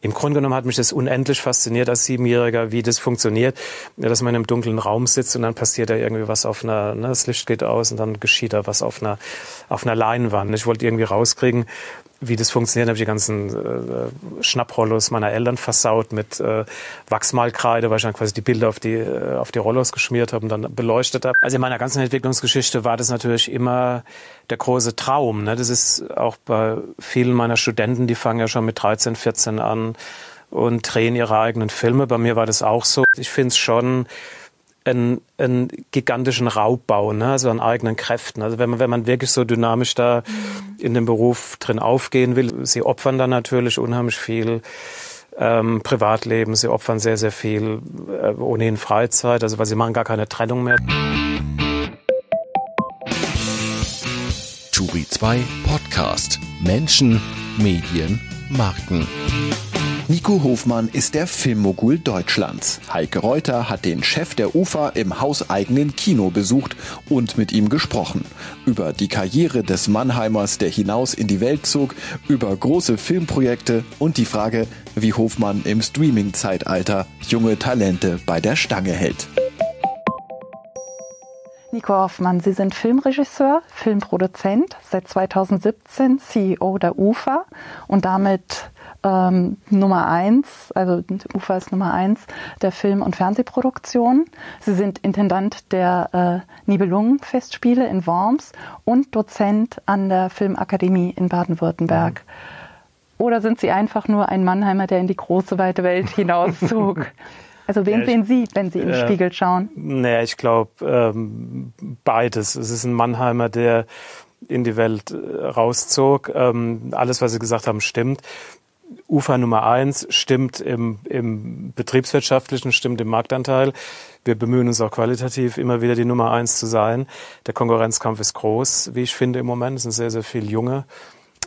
Im Grunde genommen hat mich das unendlich fasziniert als Siebenjähriger, wie das funktioniert, dass man einem dunklen Raum sitzt und dann passiert da irgendwie was auf einer, ne, das Licht geht aus und dann geschieht da was auf einer, auf einer Leinwand. Ich wollte irgendwie rauskriegen, wie das funktioniert, habe ich die ganzen äh, Schnapprollos meiner Eltern versaut mit äh, Wachsmalkreide, weil ich dann quasi die Bilder auf die, äh, auf die Rollos geschmiert habe und dann beleuchtet habe. Also in meiner ganzen Entwicklungsgeschichte war das natürlich immer der große Traum. Ne? Das ist auch bei vielen meiner Studenten, die fangen ja schon mit 13, 14 an und drehen ihre eigenen Filme. Bei mir war das auch so. Ich finde es schon einen, einen gigantischen Raubbau, ne? also an eigenen Kräften. Also wenn man, wenn man wirklich so dynamisch da in dem Beruf drin aufgehen will, sie opfern dann natürlich unheimlich viel ähm, Privatleben, sie opfern sehr, sehr viel äh, ohnehin Freizeit, also weil sie machen gar keine Trennung mehr. Turi 2 Podcast Menschen, Medien, Marken. Nico Hofmann ist der Filmmogul Deutschlands. Heike Reuter hat den Chef der UFA im hauseigenen Kino besucht und mit ihm gesprochen. Über die Karriere des Mannheimers, der hinaus in die Welt zog, über große Filmprojekte und die Frage, wie Hofmann im Streaming-Zeitalter junge Talente bei der Stange hält. Nico Hoffmann, Sie sind Filmregisseur, Filmproduzent, seit 2017 CEO der UFA und damit ähm, Nummer eins, also UFA ist Nummer eins der Film- und Fernsehproduktion. Sie sind Intendant der äh, Nibelungenfestspiele in Worms und Dozent an der Filmakademie in Baden-Württemberg. Mhm. Oder sind Sie einfach nur ein Mannheimer, der in die große, weite Welt hinauszog? Also wen ja, sehen Sie, wenn Sie in den äh, Spiegel schauen? Naja, ich glaube ähm, beides. Es ist ein Mannheimer, der in die Welt äh, rauszog. Ähm, alles, was Sie gesagt haben, stimmt. Ufer Nummer eins stimmt im, im betriebswirtschaftlichen, stimmt im Marktanteil. Wir bemühen uns auch qualitativ immer wieder die Nummer eins zu sein. Der Konkurrenzkampf ist groß, wie ich finde im Moment. Es sind sehr, sehr viele junge,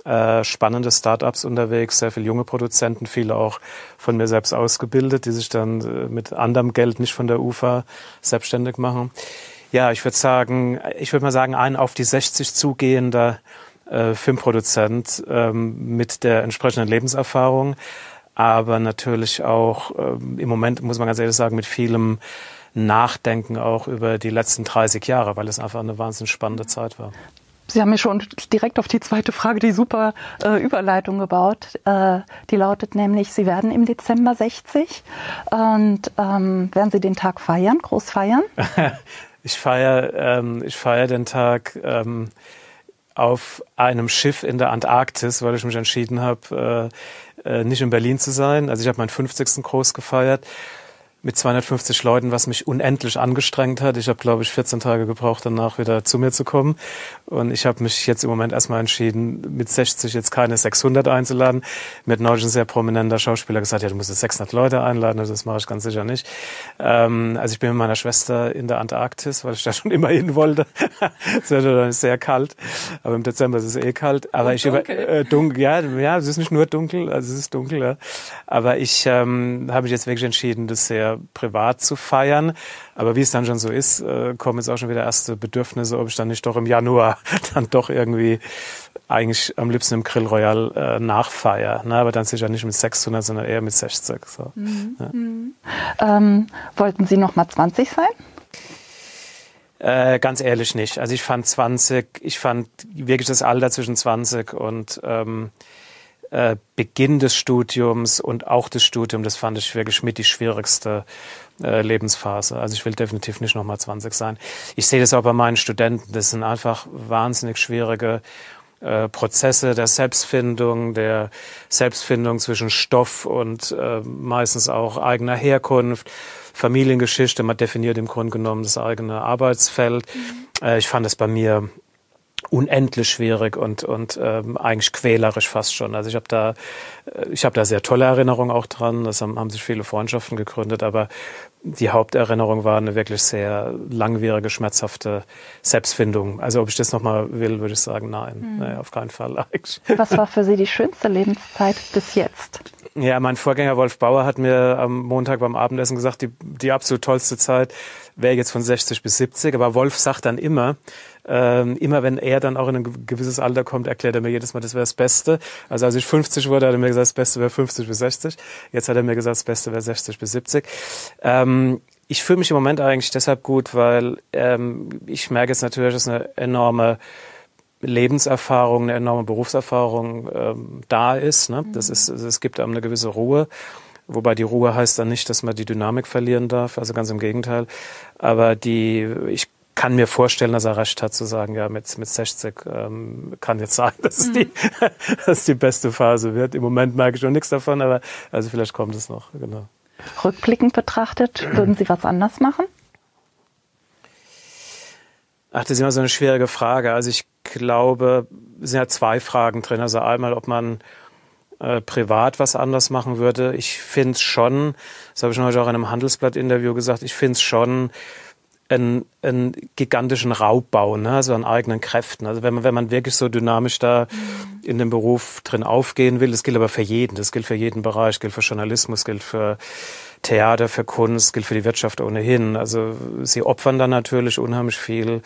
äh, spannende Startups unterwegs, sehr viele junge Produzenten, viele auch von mir selbst ausgebildet, die sich dann äh, mit anderem Geld nicht von der UFA selbstständig machen. Ja, ich würde sagen, ich würde mal sagen, ein auf die 60 zugehender äh, Filmproduzent ähm, mit der entsprechenden Lebenserfahrung, aber natürlich auch ähm, im Moment, muss man ganz ehrlich sagen, mit vielem Nachdenken auch über die letzten 30 Jahre, weil es einfach eine wahnsinnig spannende Zeit war. Sie haben mir schon direkt auf die zweite Frage die super äh, Überleitung gebaut. Äh, die lautet nämlich, Sie werden im Dezember 60 und ähm, werden Sie den Tag feiern, groß feiern? ich feiere ähm, ich feier den Tag ähm, auf einem Schiff in der Antarktis, weil ich mich entschieden habe, äh, äh, nicht in Berlin zu sein. Also ich habe meinen 50. Groß gefeiert mit 250 Leuten, was mich unendlich angestrengt hat. Ich habe, glaube ich, 14 Tage gebraucht, danach wieder zu mir zu kommen. Und ich habe mich jetzt im Moment erstmal entschieden, mit 60 jetzt keine 600 einzuladen. Mir hat neulich ein sehr prominenter Schauspieler gesagt, ja, du musst jetzt 600 Leute einladen. Also das mache ich ganz sicher nicht. Ähm, also ich bin mit meiner Schwester in der Antarktis, weil ich da schon immer hin wollte. es wird dann sehr kalt. Aber im Dezember ist es eh kalt. Aber Und ich dunkel. Über, äh, dunkel. Ja, ja, es ist nicht nur dunkel, also es ist dunkel. Ja. Aber ich ähm, habe mich jetzt wirklich entschieden, das sehr privat zu feiern. Aber wie es dann schon so ist, äh, kommen jetzt auch schon wieder erste Bedürfnisse, ob ich dann nicht doch im Januar dann doch irgendwie eigentlich am liebsten im Grill Royal äh, nachfeier. Ne? Aber dann sicher nicht mit 600, sondern eher mit 60. So. Mhm. Ja. Mhm. Ähm, wollten Sie noch mal 20 sein? Äh, ganz ehrlich nicht. Also ich fand 20, ich fand wirklich das Alter zwischen 20 und ähm, äh, Beginn des Studiums und auch des Studiums, das fand ich wirklich mit die schwierigste äh, Lebensphase. Also ich will definitiv nicht nochmal 20 sein. Ich sehe das auch bei meinen Studenten. Das sind einfach wahnsinnig schwierige äh, Prozesse der Selbstfindung, der Selbstfindung zwischen Stoff und äh, meistens auch eigener Herkunft. Familiengeschichte, man definiert im Grunde genommen das eigene Arbeitsfeld. Mhm. Äh, ich fand es bei mir unendlich schwierig und und ähm, eigentlich quälerisch fast schon. Also ich habe da äh, ich habe da sehr tolle Erinnerungen auch dran. Das haben, haben sich viele Freundschaften gegründet, aber die Haupterinnerung war eine wirklich sehr langwierige, schmerzhafte Selbstfindung. Also ob ich das nochmal will, würde ich sagen, nein, mhm. nee, auf keinen Fall eigentlich. Was war für Sie die schönste Lebenszeit bis jetzt? Ja, mein Vorgänger Wolf Bauer hat mir am Montag beim Abendessen gesagt, die, die absolut tollste Zeit wäre jetzt von 60 bis 70. Aber Wolf sagt dann immer, Ähm, immer wenn er dann auch in ein gewisses Alter kommt, erklärt er mir jedes Mal, das wäre das Beste. Also als ich 50 wurde, hat er mir gesagt, das Beste wäre 50 bis 60. Jetzt hat er mir gesagt, das Beste wäre 60 bis 70. Ähm, ich fühle mich im Moment eigentlich deshalb gut, weil ähm, ich merke jetzt natürlich, dass eine enorme Lebenserfahrung, eine enorme Berufserfahrung ähm, da ist. Ne? Das ist, es gibt einem eine gewisse Ruhe. Wobei die Ruhe heißt dann nicht, dass man die Dynamik verlieren darf, also ganz im Gegenteil. Aber die, ich kann mir vorstellen, dass er recht hat zu sagen, ja, mit, mit 60 ähm, kann jetzt sein, dass es, die, dass es die beste Phase wird. Im Moment merke ich noch nichts davon, aber also vielleicht kommt es noch, genau. Rückblickend betrachtet, würden Sie was anders machen? Ach, das ist immer so eine schwierige Frage. Also ich glaube, es sind ja zwei Fragen drin. Also einmal, ob man äh, privat was anders machen würde. Ich finde es schon, das habe ich schon heute auch in einem Handelsblatt-Interview gesagt, ich finde es schon einen, einen gigantischen Raubbau, ne? also an eigenen Kräften. Also wenn man, wenn man wirklich so dynamisch da in dem Beruf drin aufgehen will, das gilt aber für jeden, das gilt für jeden Bereich, gilt für Journalismus, gilt für Theater, für Kunst, gilt für die Wirtschaft ohnehin. Also sie opfern da natürlich unheimlich viel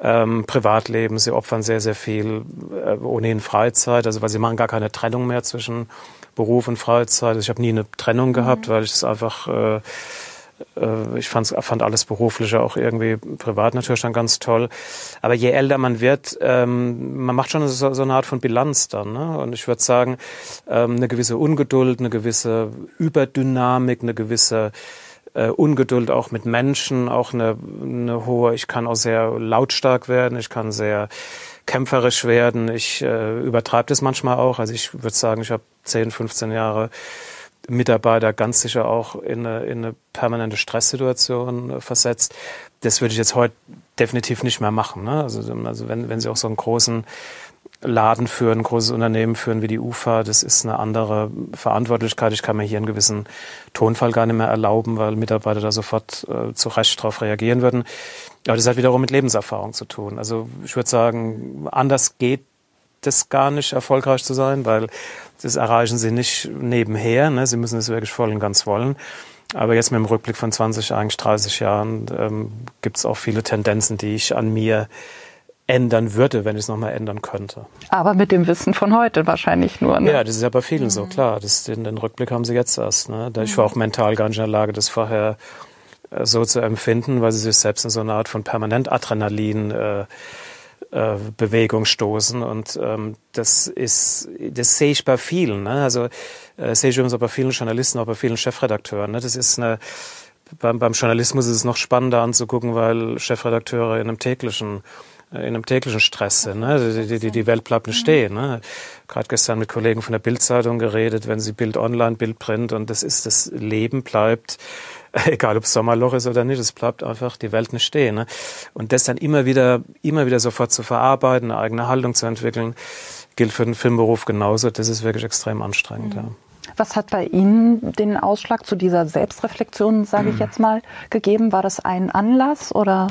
ähm, Privatleben, sie opfern sehr, sehr viel äh, ohnehin Freizeit, also weil sie machen gar keine Trennung mehr zwischen Beruf und Freizeit. Also ich habe nie eine Trennung gehabt, mhm. weil ich es einfach äh, ich fand's, fand alles Berufliche auch irgendwie privat natürlich dann ganz toll. Aber je älter man wird, ähm, man macht schon so, so eine Art von Bilanz dann. Ne? Und ich würde sagen, ähm, eine gewisse Ungeduld, eine gewisse Überdynamik, eine gewisse äh, Ungeduld auch mit Menschen, auch eine, eine hohe, ich kann auch sehr lautstark werden, ich kann sehr kämpferisch werden, ich äh, übertreibe das manchmal auch. Also ich würde sagen, ich habe 10, 15 Jahre Mitarbeiter ganz sicher auch in eine, in eine permanente Stresssituation äh, versetzt. Das würde ich jetzt heute definitiv nicht mehr machen. Ne? Also, also wenn, wenn Sie auch so einen großen Laden führen, ein großes Unternehmen führen wie die UFA, das ist eine andere Verantwortlichkeit. Ich kann mir hier einen gewissen Tonfall gar nicht mehr erlauben, weil Mitarbeiter da sofort äh, zu Recht darauf reagieren würden. Aber das hat wiederum mit Lebenserfahrung zu tun. Also ich würde sagen, anders geht das gar nicht erfolgreich zu sein, weil das erreichen sie nicht nebenher. Ne? Sie müssen es wirklich voll und ganz wollen. Aber jetzt mit dem Rückblick von 20, eigentlich 30 Jahren ähm, gibt es auch viele Tendenzen, die ich an mir ändern würde, wenn ich es nochmal ändern könnte. Aber mit dem Wissen von heute wahrscheinlich nur. Ne? Ja, das ist ja bei vielen mhm. so, klar. Das, den, den Rückblick haben sie jetzt erst. Ne? Ich war auch mental gar nicht in der Lage, das vorher äh, so zu empfinden, weil sie sich selbst in so eine Art von permanent Adrenalin äh, äh, Bewegung stoßen. Und ähm, das ist, das sehe ich bei vielen. Ne? Also äh, sehe ich übrigens auch bei vielen Journalisten, auch bei vielen Chefredakteuren. Ne? Das ist eine beim, beim Journalismus ist es noch spannender anzugucken, weil Chefredakteure in einem täglichen äh, in einem täglichen Stress sind. Ne? Also die, die, die Welt bleibt nicht stehen. Ne? Gerade gestern mit Kollegen von der Bildzeitung geredet, wenn sie Bild online, Bild print und das ist das Leben bleibt egal ob Sommerloch ist oder nicht, es bleibt einfach die Welt nicht stehen. Ne? Und das dann immer wieder, immer wieder sofort zu verarbeiten, eine eigene Haltung zu entwickeln, gilt für den Filmberuf genauso. Das ist wirklich extrem anstrengend. Mhm. Ja. Was hat bei Ihnen den Ausschlag zu dieser Selbstreflexion, sage ich jetzt mal, gegeben? War das ein Anlass oder?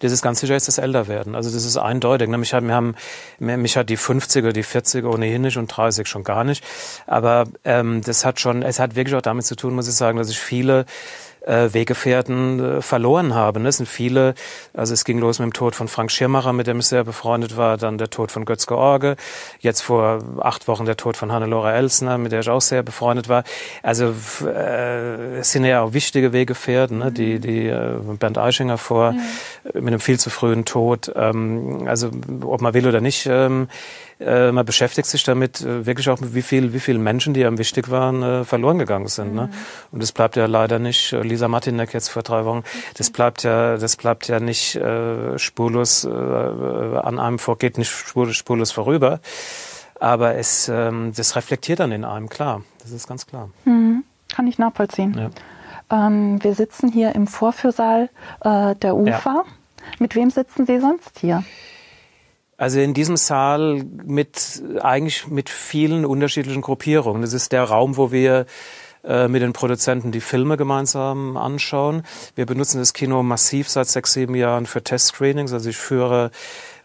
Das ist ganz sicher ist das Älterwerden. Also das ist eindeutig. Mich hat, wir haben, mich hat die 50er, die 40er ohnehin nicht und 30 schon gar nicht. Aber ähm, das hat schon, es hat wirklich auch damit zu tun, muss ich sagen, dass ich viele äh, Weggefährten äh, verloren habe. Ne? Es sind viele, also es ging los mit dem Tod von Frank Schirmacher, mit dem ich sehr befreundet war, dann der Tod von Götz George, jetzt vor acht Wochen der Tod von Hannelore Elsner, mit der ich auch sehr befreundet war. Also äh, es sind ja auch wichtige Weggefährten, ne? die, die äh, Bernd Eichinger vor, mhm. mit einem viel zu frühen Tod. Ähm, also ob man will oder nicht, ähm, äh, man beschäftigt sich damit äh, wirklich auch, wie viel, wie viele Menschen, die einem wichtig waren, äh, verloren gegangen sind. Ne? Mhm. Ne? Und das bleibt ja leider nicht, äh, Lisa Martinek jetzt vor drei Wochen, das bleibt ja, das bleibt ja nicht äh, spurlos äh, an einem vor, geht nicht spurlos, spurlos vorüber. Aber es, ähm, das reflektiert dann in einem, klar. Das ist ganz klar. Mhm. Kann ich nachvollziehen. Ja. Ähm, wir sitzen hier im Vorführsaal äh, der UFA. Ja. Mit wem sitzen Sie sonst hier? Also in diesem Saal mit eigentlich mit vielen unterschiedlichen Gruppierungen. Das ist der Raum, wo wir äh, mit den Produzenten die Filme gemeinsam anschauen. Wir benutzen das Kino massiv seit sechs, sieben Jahren für Testscreenings. Also ich führe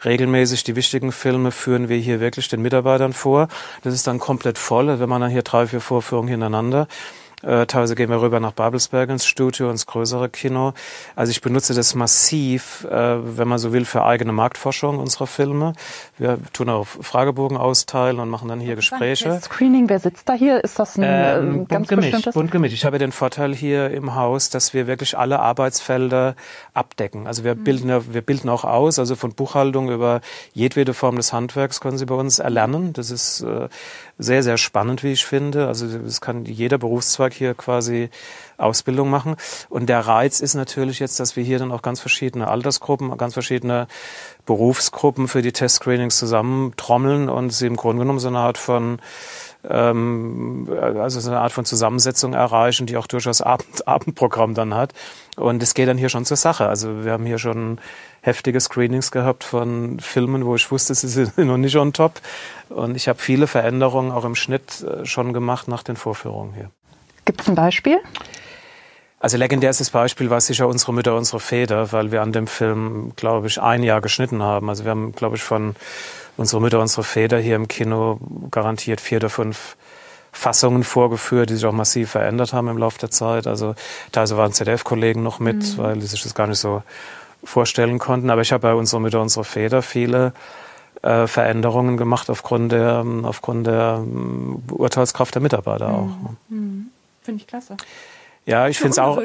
regelmäßig die wichtigen Filme, führen wir hier wirklich den Mitarbeitern vor. Das ist dann komplett voll, wenn man dann hier drei, vier Vorführungen hintereinander. Äh, teilweise gehen wir rüber nach Babelsberg ins Studio, ins größere Kino. Also ich benutze das massiv, äh, wenn man so will, für eigene Marktforschung unserer Filme. Wir tun auch Fragebogen austeilen und machen dann hier Gespräche. Screening, wer sitzt da hier? Ist das ein Ähm, äh, ganz gemischt, bestimmtes? bunt gemischt. Ich habe den Vorteil hier im Haus, dass wir wirklich alle Arbeitsfelder abdecken. Also Mhm. wir bilden, ja, wir bilden auch aus, also von Buchhaltung über jedwede Form des Handwerks können Sie bei uns erlernen. Das ist äh, sehr, sehr spannend, wie ich finde. Also das kann jeder Berufszweig hier quasi Ausbildung machen. Und der Reiz ist natürlich jetzt, dass wir hier dann auch ganz verschiedene Altersgruppen, ganz verschiedene Berufsgruppen für die Testscreenings zusammentrommeln und sie im Grunde genommen so eine Art von ähm, also so eine Art von Zusammensetzung erreichen, die auch durchaus Abend, Abendprogramm dann hat. Und es geht dann hier schon zur Sache. Also wir haben hier schon heftige Screenings gehabt von Filmen, wo ich wusste, sie sind noch nicht on top. Und ich habe viele Veränderungen auch im Schnitt äh, schon gemacht nach den Vorführungen hier. Gibt es ein Beispiel? Also legendärstes Beispiel war sicher unsere Mütter, unsere Väter, weil wir an dem Film, glaube ich, ein Jahr geschnitten haben. Also wir haben, glaube ich, von unsere Mütter, unsere Väter hier im Kino garantiert vier oder fünf Fassungen vorgeführt, die sich auch massiv verändert haben im Laufe der Zeit. Also teilweise waren ZDF-Kollegen noch mit, weil die sich das gar nicht so vorstellen konnten. Aber ich habe bei unsere Mütter, unsere Väter viele äh, Veränderungen gemacht aufgrund der, aufgrund der ähm, Urteilskraft der Mitarbeiter auch. Finde ich klasse. Ja, ich finde es auch.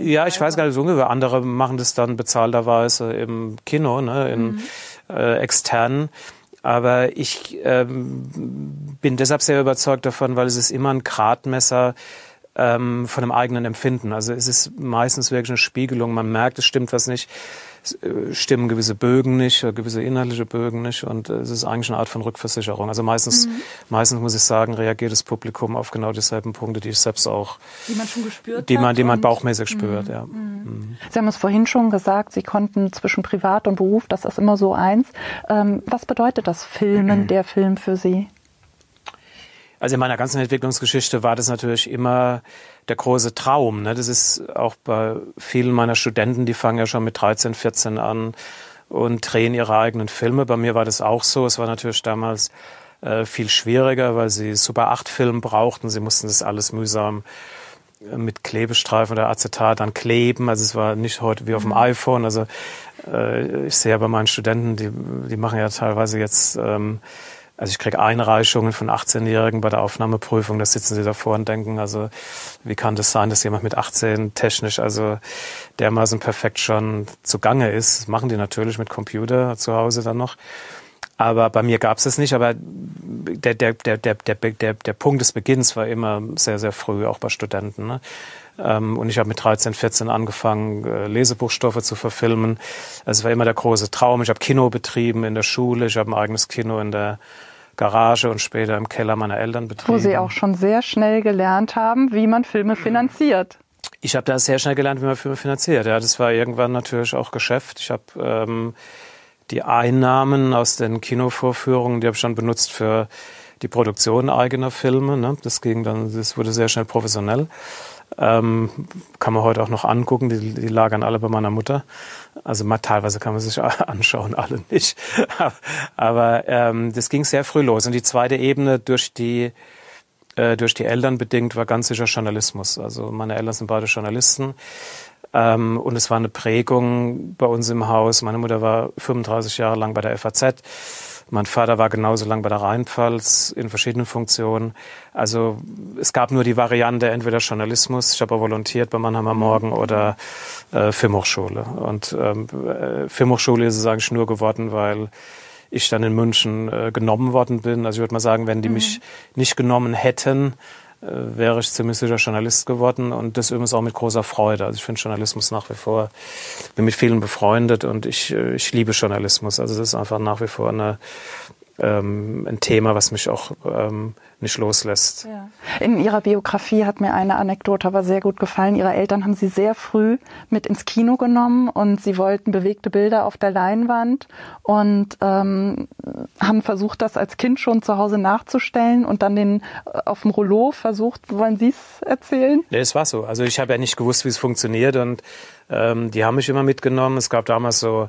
Ja, ich weiß gar nicht so ungefähr. Andere machen das dann bezahlterweise im Kino, ne, in äh, externen. Aber ich ähm, bin deshalb sehr überzeugt davon, weil es ist immer ein Gradmesser ähm, von dem eigenen Empfinden. Also es ist meistens wirklich eine Spiegelung. Man merkt, es stimmt was nicht. Es äh, stimmen gewisse Bögen nicht, äh, gewisse inhaltliche Bögen nicht. Und äh, es ist eigentlich eine Art von Rückversicherung. Also meistens, meistens muss ich sagen, reagiert das Publikum auf genau dieselben Punkte, die ich selbst auch Die man schon gespürt die hat. man, die man bauchmäßig spürt, ja. Sie haben es vorhin schon gesagt, Sie konnten zwischen Privat und Beruf, das ist immer so eins. Ähm, was bedeutet das Filmen, der Film für Sie? Also in meiner ganzen Entwicklungsgeschichte war das natürlich immer der große Traum. Ne? Das ist auch bei vielen meiner Studenten, die fangen ja schon mit 13, 14 an und drehen ihre eigenen Filme. Bei mir war das auch so. Es war natürlich damals äh, viel schwieriger, weil sie Super 8 Film brauchten. Sie mussten das alles mühsam äh, mit Klebestreifen oder Acetat dann kleben. Also es war nicht heute wie auf dem iPhone. Also äh, ich sehe ja bei meinen Studenten, die, die machen ja teilweise jetzt, ähm, also ich kriege Einreichungen von 18-Jährigen bei der Aufnahmeprüfung, da sitzen sie davor und denken, also wie kann das sein, dass jemand mit 18 technisch also dermaßen perfekt schon zugange ist. Das machen die natürlich mit Computer zu Hause dann noch. Aber bei mir gab es es nicht. Aber der, der, der, der, der, der, der Punkt des Beginns war immer sehr, sehr früh, auch bei Studenten. Ne? Ähm, und ich habe mit 13, 14 angefangen, äh, Lesebuchstoffe zu verfilmen. Also es war immer der große Traum. Ich habe Kino betrieben in der Schule. Ich habe ein eigenes Kino in der Garage und später im Keller meiner Eltern betrieben. Wo Sie auch schon sehr schnell gelernt haben, wie man Filme finanziert. Ich habe da sehr schnell gelernt, wie man Filme finanziert. Ja, das war irgendwann natürlich auch Geschäft. Ich habe ähm, die Einnahmen aus den Kinovorführungen, die habe ich dann benutzt für die Produktion eigener Filme. Ne? Das ging dann, das wurde sehr schnell professionell. Ähm, kann man heute auch noch angucken. Die, die lagern alle bei meiner Mutter. Also mal, teilweise kann man sich anschauen, alle nicht. Aber ähm, das ging sehr früh los. Und die zweite Ebene durch die äh, durch die Eltern bedingt war ganz sicher Journalismus. Also meine Eltern sind beide Journalisten. Ähm, und es war eine Prägung bei uns im Haus. Meine Mutter war 35 Jahre lang bei der FAZ. Mein Vater war genauso lang bei der Rheinpfalz in verschiedenen Funktionen. Also es gab nur die Variante entweder Journalismus, ich habe auch volontiert bei Mannheimer Morgen oder äh, Filmhochschule. Und ähm, äh, Filmhochschule ist es eigentlich nur geworden, weil ich dann in München äh, genommen worden bin. Also ich würde mal sagen, wenn die mich nicht genommen hätten, wäre ich ziemlich Journalist geworden und das übrigens auch mit großer Freude. Also ich finde Journalismus nach wie vor, bin mit vielen befreundet und ich, äh, ich liebe Journalismus. Also das ist einfach nach wie vor eine, ähm, ein Thema, was mich auch ähm, nicht loslässt. In Ihrer Biografie hat mir eine Anekdote aber sehr gut gefallen. Ihre Eltern haben Sie sehr früh mit ins Kino genommen und Sie wollten bewegte Bilder auf der Leinwand und ähm, haben versucht, das als Kind schon zu Hause nachzustellen und dann den äh, auf dem Rollo versucht. Wollen Sie es erzählen? Nee, es war so. Also ich habe ja nicht gewusst, wie es funktioniert und ähm, die haben mich immer mitgenommen. Es gab damals so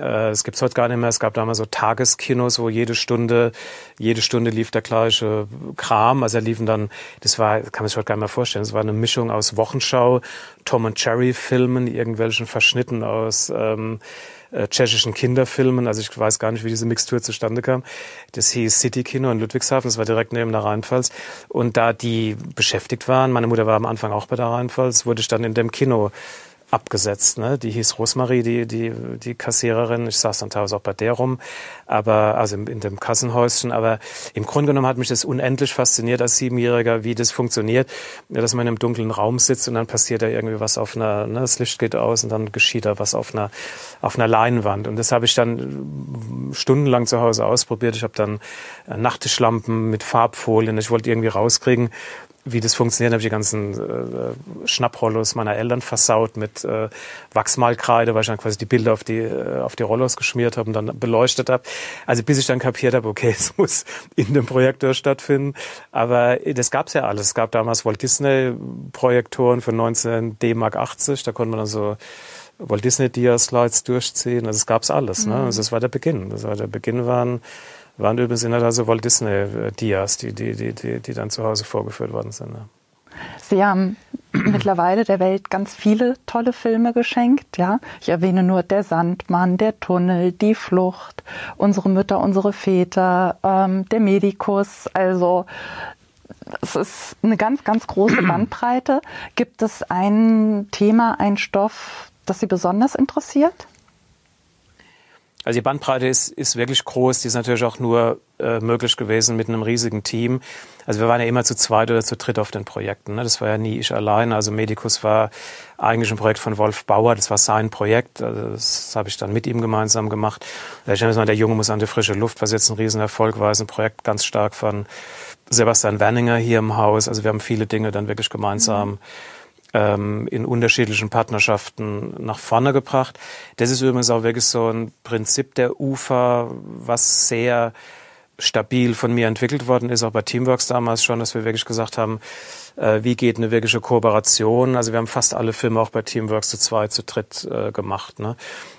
es gibt's heute gar nicht mehr. Es gab damals so Tageskinos, wo jede Stunde, jede Stunde lief der gleiche Kram. Also liefen dann, das war, kann man sich heute gar nicht mehr vorstellen, es war eine Mischung aus Wochenschau, Tom und Jerry Filmen, irgendwelchen Verschnitten aus ähm, äh, tschechischen Kinderfilmen. Also ich weiß gar nicht, wie diese Mixtur zustande kam. Das hieß City Kino in Ludwigshafen, das war direkt neben der Rheinpfalz. Und da die beschäftigt waren, meine Mutter war am Anfang auch bei der Rheinpfalz, wurde ich dann in dem Kino abgesetzt. Ne? Die hieß Rosmarie, die, die, die Kassiererin. Ich saß dann teilweise auch bei der rum, aber also in, in dem Kassenhäuschen. Aber im Grunde genommen hat mich das unendlich fasziniert als Siebenjähriger, wie das funktioniert, dass man in einem dunklen Raum sitzt und dann passiert da irgendwie was auf einer, ne, das Licht geht aus und dann geschieht da was auf einer, auf einer Leinwand. Und das habe ich dann stundenlang zu Hause ausprobiert. Ich habe dann äh, Nachttischlampen mit Farbfolien. Ich wollte irgendwie rauskriegen, wie das funktioniert, habe ich die ganzen äh, Schnapprollos meiner Eltern versaut mit äh, Wachsmalkreide, weil ich dann quasi die Bilder auf die äh, auf die Rollos geschmiert habe und dann beleuchtet habe. Also bis ich dann kapiert habe, okay, es muss in dem Projektor stattfinden. Aber das gab's ja alles. Es gab damals Walt Disney Projektoren für 19 D-Mark 80. Da konnte man dann so Walt Disney Dia-Slides durchziehen. Also es gab's alles. Ne? Mhm. Also es war der Beginn. Das war der Beginn waren waren übrigens in also Walt Disney Dias, die, die, die, die, die dann zu Hause vorgeführt worden sind. Ne? Sie haben mittlerweile der Welt ganz viele tolle Filme geschenkt. Ja, ich erwähne nur Der Sandmann, Der Tunnel, Die Flucht, Unsere Mütter, unsere Väter, ähm, Der Medikus. Also es ist eine ganz, ganz große Bandbreite. Gibt es ein Thema, ein Stoff, das Sie besonders interessiert? Also die Bandbreite ist, ist wirklich groß. Die ist natürlich auch nur äh, möglich gewesen mit einem riesigen Team. Also wir waren ja immer zu zweit oder zu dritt auf den Projekten. Ne? Das war ja nie ich allein. Also Medicus war eigentlich ein Projekt von Wolf Bauer. Das war sein Projekt. Also das habe ich dann mit ihm gemeinsam gemacht. Ich habe gesagt, der Junge muss an die frische Luft, was jetzt ein Riesenerfolg war. ist ein Projekt ganz stark von Sebastian Werninger hier im Haus. Also wir haben viele Dinge dann wirklich gemeinsam mhm ähm, in unterschiedlichen Partnerschaften nach vorne gebracht. Das ist übrigens auch wirklich so ein Prinzip der UFA, was sehr stabil von mir entwickelt worden ist, auch bei Teamworks damals schon, dass wir wirklich gesagt haben, äh, wie geht eine wirkliche Kooperation. Also wir haben fast alle Filme auch bei Teamworks zu zweit, zu dritt äh, gemacht. Ne?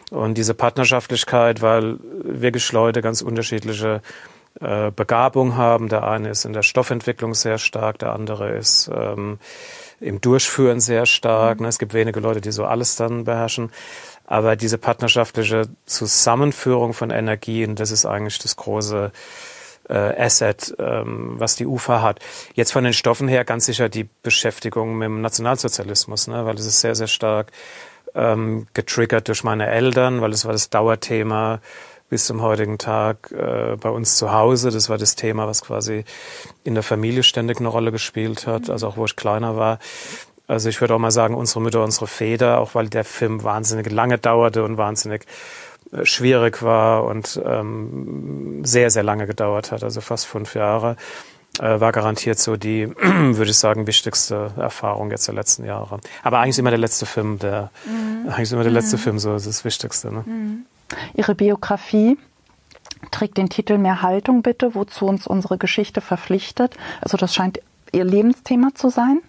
Und diese Partnerschaftlichkeit, weil wirklich Leute ganz unterschiedliche äh, Begabung haben. Der eine ist in der Stoffentwicklung sehr stark, der andere ist ähm, im Durchführen sehr stark. Ne? Es gibt wenige Leute, die so alles dann beherrschen. Aber diese partnerschaftliche Zusammenführung von Energien, das ist eigentlich das große äh, Asset, ähm, was die UFA hat. Jetzt von den Stoffen her ganz sicher die Beschäftigung mit dem Nationalsozialismus, ne? weil es ist sehr, sehr stark ähm, getriggert durch meine Eltern, weil es war das Dauerthema bis zum heutigen Tag äh, bei uns zu Hause. Das war das Thema, was quasi in der Familie ständig eine Rolle gespielt hat, also auch wo ich kleiner war. Also ich würde auch mal sagen, unsere Mütter, unsere Väter, auch weil der Film wahnsinnig lange dauerte und wahnsinnig äh, schwierig war und ähm, sehr, sehr lange gedauert hat, also fast fünf Jahre, äh, war garantiert so die, würde ich sagen, wichtigste Erfahrung jetzt der letzten Jahre. Aber eigentlich ist immer der letzte Film, der, mhm. eigentlich ist immer der letzte mhm. Film so das Wichtigste. Ne? Mhm. Ihre Biografie trägt den Titel Mehr Haltung bitte, wozu uns unsere Geschichte verpflichtet. Also das scheint Ihr Lebensthema zu sein.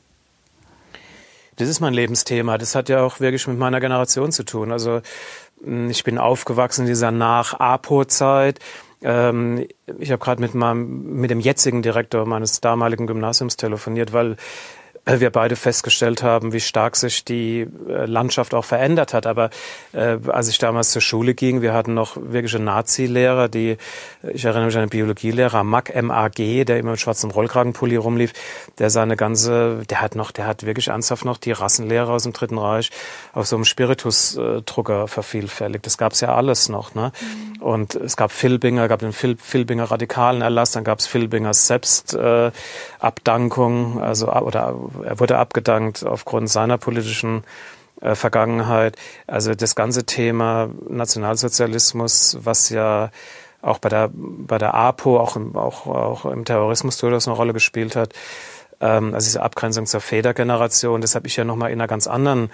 Das ist mein Lebensthema. Das hat ja auch wirklich mit meiner Generation zu tun. Also hm, ich bin aufgewachsen in dieser Nach-APO-Zeit. Ähm, ich habe gerade mit mit dem jetzigen Direktor meines damaligen Gymnasiums telefoniert, weil wir beide festgestellt haben, wie stark sich die äh, Landschaft auch verändert hat. Aber äh, als ich damals zur Schule ging, wir hatten noch wirkliche Nazi-Lehrer, die, ich erinnere mich an einen Biologielehrer, Mack M.A.G., der immer mit schwarzem Rollkragenpulli rumlief, der seine ganze, der hat noch, der hat wirklich ernsthaft noch die Rassenlehrer aus dem Dritten Reich auf so einem Spiritusdrucker vervielfältigt. Das gab's ja alles noch. Ne? Mhm. Und es gab Filbinger, gab den Phil, Filbinger radikalen Erlass, dann gab's Filbingers Selbstabdankung, äh, also oder er wurde abgedankt aufgrund seiner politischen äh, Vergangenheit. Also das ganze Thema Nationalsozialismus, was ja auch bei der bei der APO, auch im, auch, auch im Terrorismus durchaus eine Rolle gespielt hat. Ähm, also diese Abgrenzung zur Federgeneration, das habe ich ja nochmal in einer ganz anderen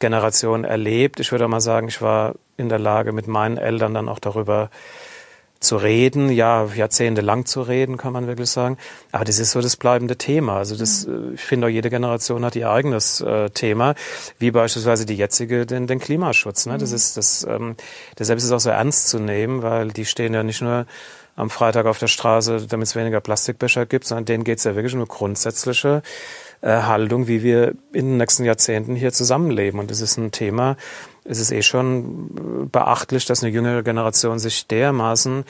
Generation erlebt. Ich würde mal sagen, ich war in der Lage, mit meinen Eltern dann auch darüber zu reden, ja, jahrzehntelang zu reden, kann man wirklich sagen. Aber das ist so das bleibende Thema. Also das, mhm. ich finde auch jede Generation hat ihr eigenes äh, Thema, wie beispielsweise die jetzige, den, den Klimaschutz. Ne? Das mhm. ist das, ähm, deshalb ist es auch so ernst zu nehmen, weil die stehen ja nicht nur am Freitag auf der Straße, damit es weniger Plastikbecher gibt, sondern denen geht es ja wirklich um eine grundsätzliche äh, Haltung, wie wir in den nächsten Jahrzehnten hier zusammenleben. Und das ist ein Thema, es ist eh schon beachtlich, dass eine jüngere Generation sich dermaßen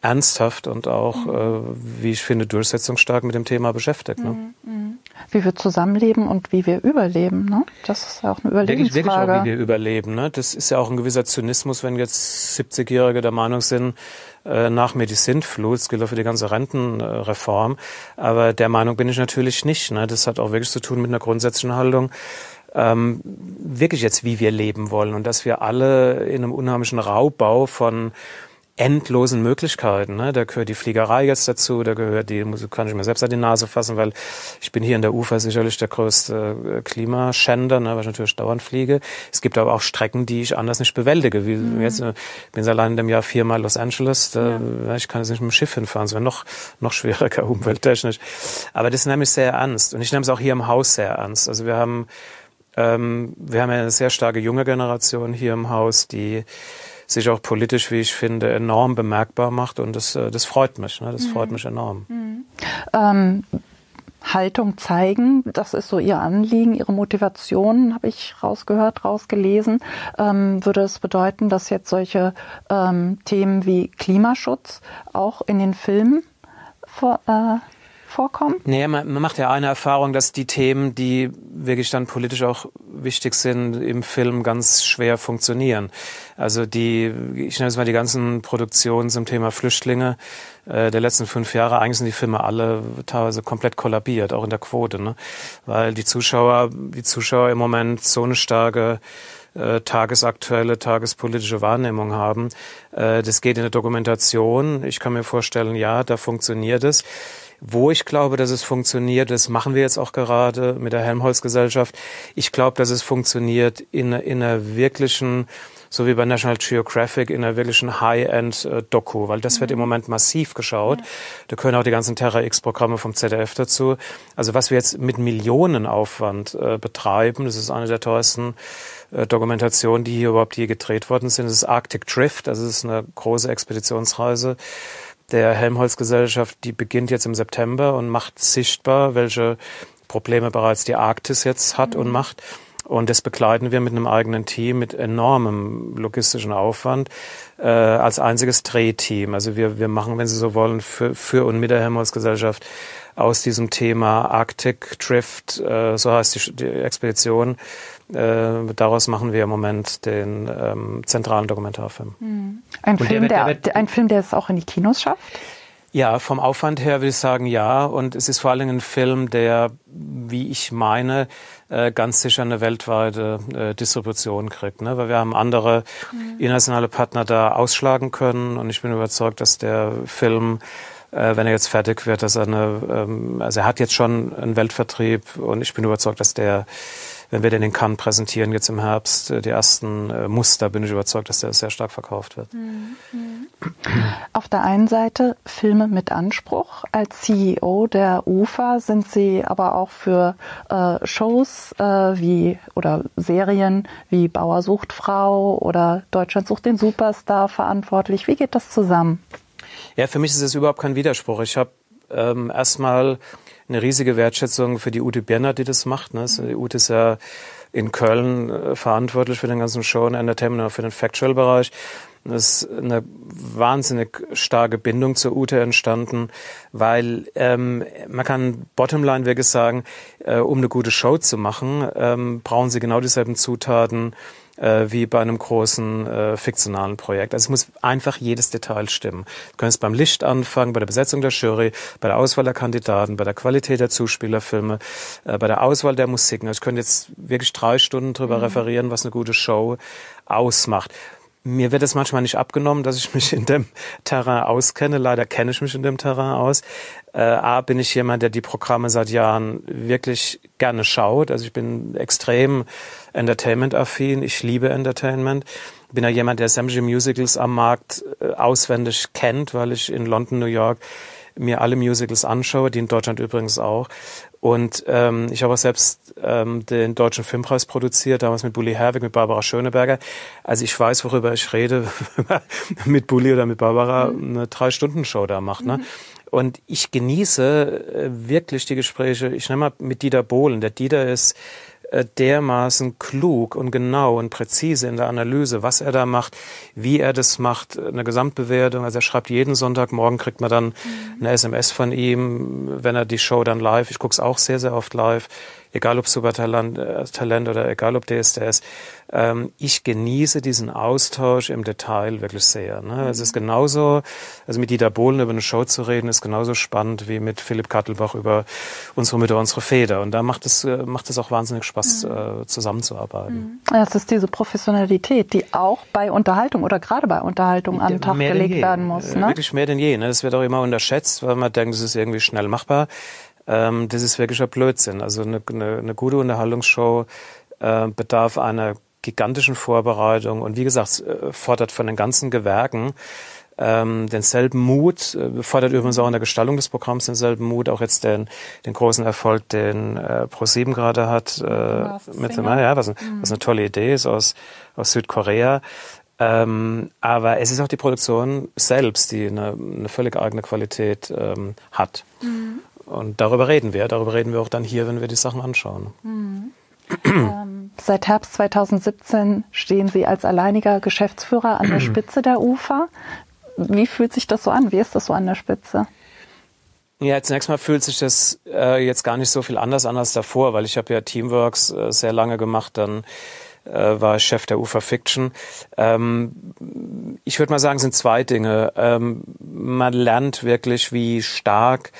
ernsthaft und auch, mhm. äh, wie ich finde, durchsetzungsstark mit dem Thema beschäftigt. Ne? Mhm. mhm. Wie wir zusammenleben und wie wir überleben. Ne? Das ist ja auch eine Überlebensfrage. Wirklich, wirklich auch, wie wir überleben. Ne? Das ist ja auch ein gewisser Zynismus, wenn jetzt 70-Jährige der Meinung sind, äh, nach mir die Sintflut, das gilt auch für die ganze Rentenreform. Aber der Meinung bin ich natürlich nicht. Ne? Das hat auch wirklich zu tun mit einer grundsätzlichen Haltung ähm, wirklich jetzt, wie wir leben wollen und dass wir alle in einem unheimlichen Raubbau von endlosen Möglichkeiten. Ne? Da gehört die Fliegerei jetzt dazu, da gehört die, kann ich mir selbst an die Nase fassen, weil ich bin hier in der Ufer sicherlich der größte äh, Klimaschänder, ne, weil ich natürlich dauernd fliege. Es gibt aber auch Strecken, die ich anders nicht bewältige. Wie mhm. jetzt, äh, bin allein in dem Jahr viermal Los Angeles, da, ja. ich kann jetzt nicht mit dem Schiff hinfahren, es wäre noch, noch schwieriger umwelttechnisch. Aber das nehme ich sehr ernst und ich nehme es auch hier im Haus sehr ernst. Also wir haben ähm, wir haben eine sehr starke junge Generation hier im Haus, die sich auch politisch, wie ich finde, enorm bemerkbar macht und das, äh, das freut mich. Ne? Das mhm. freut mich enorm. Mhm. Ähm, Haltung zeigen, das ist so Ihr Anliegen, Ihre Motivation, habe ich rausgehört, rausgelesen. Ähm, würde es bedeuten, dass jetzt solche ähm, Themen wie Klimaschutz auch in den Filmen vor, äh, vorkommen? Nee, man, man macht ja eine Erfahrung, dass die Themen, die wirklich dann politisch auch wichtig sind, im Film ganz schwer funktionieren. Also die, ich nenne es mal die ganzen Produktionen zum Thema Flüchtlinge äh, der letzten fünf Jahre, eigentlich sind die Filme alle teilweise komplett kollabiert, auch in der Quote, ne? Weil die Zuschauer, die Zuschauer im Moment so eine starke äh, tagesaktuelle, tagespolitische Wahrnehmung haben. Äh, das geht in der Dokumentation. Ich kann mir vorstellen, ja, da funktioniert es. Wo ich glaube, dass es funktioniert, das machen wir jetzt auch gerade mit der Helmholtz-Gesellschaft. Ich glaube, dass es funktioniert in, in einer wirklichen so wie bei National Geographic in einer wirklichen High-End-Doku, weil das mhm. wird im mhm. Moment massiv geschaut. Ja. Da können auch die ganzen Terra-X-Programme vom ZDF dazu. Also was wir jetzt mit Millionenaufwand äh, betreiben, das ist eine der teuersten äh, Dokumentationen, die hier überhaupt je gedreht worden sind. Das ist Arctic Drift, das ist eine große Expeditionsreise der Helmholtz-Gesellschaft, die beginnt jetzt im September und macht sichtbar, welche Probleme bereits die Arktis jetzt hat mhm. und macht. Und das begleiten wir mit einem eigenen Team mit enormem logistischen Aufwand äh, als einziges Drehteam. Also wir, wir machen, wenn Sie so wollen, für, für und mit der Helmholtz-Gesellschaft aus diesem Thema Arctic Drift, äh, so heißt die, die Expedition, äh, daraus machen wir im Moment den ähm, zentralen Dokumentarfilm. Mhm. Ein, Film, der, der, der, ein Film, der es auch in die Kinos schafft? Ja, vom Aufwand her will ich sagen ja. Und es ist vor allen Dingen ein Film, der, wie ich meine, äh, ganz sicher eine weltweite äh, Distribution kriegt. Ne? Weil wir haben andere mhm. internationale Partner da ausschlagen können. Und ich bin überzeugt, dass der Film äh, wenn er jetzt fertig wird, dass er eine, ähm, also er hat jetzt schon einen Weltvertrieb und ich bin überzeugt, dass der wenn wir den in Cannes präsentieren, jetzt im Herbst, äh, die ersten äh, Muster, bin ich überzeugt, dass der sehr stark verkauft wird. Mhm. Auf der einen Seite Filme mit Anspruch. Als CEO der UFA sind Sie aber auch für äh, Shows äh, wie oder Serien wie Bauer sucht Frau oder Deutschland sucht den Superstar verantwortlich. Wie geht das zusammen? Ja, für mich ist es überhaupt kein Widerspruch. Ich habe ähm, erstmal eine riesige Wertschätzung für die Ute Birner, die das macht. Ne? Also die Ute ist ja in Köln äh, verantwortlich für den ganzen Show und Entertainment, auch für den Factual-Bereich. Es ist eine wahnsinnig starke Bindung zur Ute entstanden, weil ähm, man kann Bottomline wirklich sagen, äh, um eine gute Show zu machen, ähm, brauchen sie genau dieselben Zutaten äh, wie bei einem großen äh, fiktionalen Projekt. Also es muss einfach jedes Detail stimmen. Du kannst beim Licht anfangen, bei der Besetzung der Jury, bei der Auswahl der Kandidaten, bei der Qualität der Zuspielerfilme, äh, bei der Auswahl der Musiken. Also ich könnte jetzt wirklich drei Stunden drüber mhm. referieren, was eine gute Show ausmacht. Mir wird es manchmal nicht abgenommen, dass ich mich in dem Terrain auskenne. Leider kenne ich mich in dem Terrain aus. Äh, A, bin ich jemand, der die Programme seit Jahren wirklich gerne schaut. Also ich bin extrem Entertainment-affin. Ich liebe Entertainment. Bin ja jemand, der sämtliche Musicals am Markt äh, auswendig kennt, weil ich in London, New York mir alle Musicals anschaue, die in Deutschland übrigens auch. Und ähm, ich habe auch selbst ähm, den Deutschen Filmpreis produziert, damals mit Bully Herwig, mit Barbara Schöneberger. Also ich weiß, worüber ich rede, mit Bully oder mit Barbara mhm. eine Drei-Stunden-Show da macht. Ne? Mhm. Und ich genieße äh, wirklich die Gespräche. Ich nenne mal mit Dieter Bohlen. Der Dieter ist dermaßen klug und genau und präzise in der Analyse, was er da macht, wie er das macht, eine Gesamtbewertung. Also er schreibt jeden Sonntag, morgen kriegt man dann mhm. eine SMS von ihm, wenn er die Show dann live, ich gucke es auch sehr, sehr oft live, egal ob Supertalent äh, Talent oder egal ob DSDS, ähm, ich genieße diesen Austausch im Detail wirklich sehr. Ne? Mhm. Es ist genauso, also mit Dieter Bohlen über eine Show zu reden, ist genauso spannend wie mit Philipp Kattelbach über unsere Mütter, unsere Feder. Und da macht es, äh, macht es auch wahnsinnig Spaß, mhm. äh, zusammenzuarbeiten. Mhm. Es ist diese Professionalität, die auch bei Unterhaltung oder gerade bei Unterhaltung an den Tag gelegt werden muss. Ne? Wirklich mehr denn je. Ne? Das wird auch immer unterschätzt, weil man denkt, es ist irgendwie schnell machbar. Ähm, das ist wirklich ein Blödsinn. Also eine, eine, eine gute Unterhaltungsshow äh, bedarf einer gigantischen Vorbereitung und wie gesagt, äh, fordert von den ganzen Gewerken ähm, denselben Mut, äh, fordert übrigens auch in der Gestaltung des Programms denselben Mut, auch jetzt den, den großen Erfolg, den äh, ProSieben gerade hat, äh, mit dem, ja, was, mhm. was eine tolle Idee ist aus, aus Südkorea. Ähm, aber es ist auch die Produktion selbst, die eine, eine völlig eigene Qualität ähm, hat. Mhm. Und darüber reden wir. Darüber reden wir auch dann hier, wenn wir die Sachen anschauen. Mhm. ähm, seit Herbst 2017 stehen Sie als alleiniger Geschäftsführer an der Spitze der UFA. Wie fühlt sich das so an? Wie ist das so an der Spitze? Ja, zunächst mal fühlt sich das äh, jetzt gar nicht so viel anders an als davor, weil ich habe ja Teamworks äh, sehr lange gemacht, dann äh, war ich Chef der UFA Fiction. Ähm, ich würde mal sagen, sind zwei Dinge. Ähm, man lernt wirklich, wie stark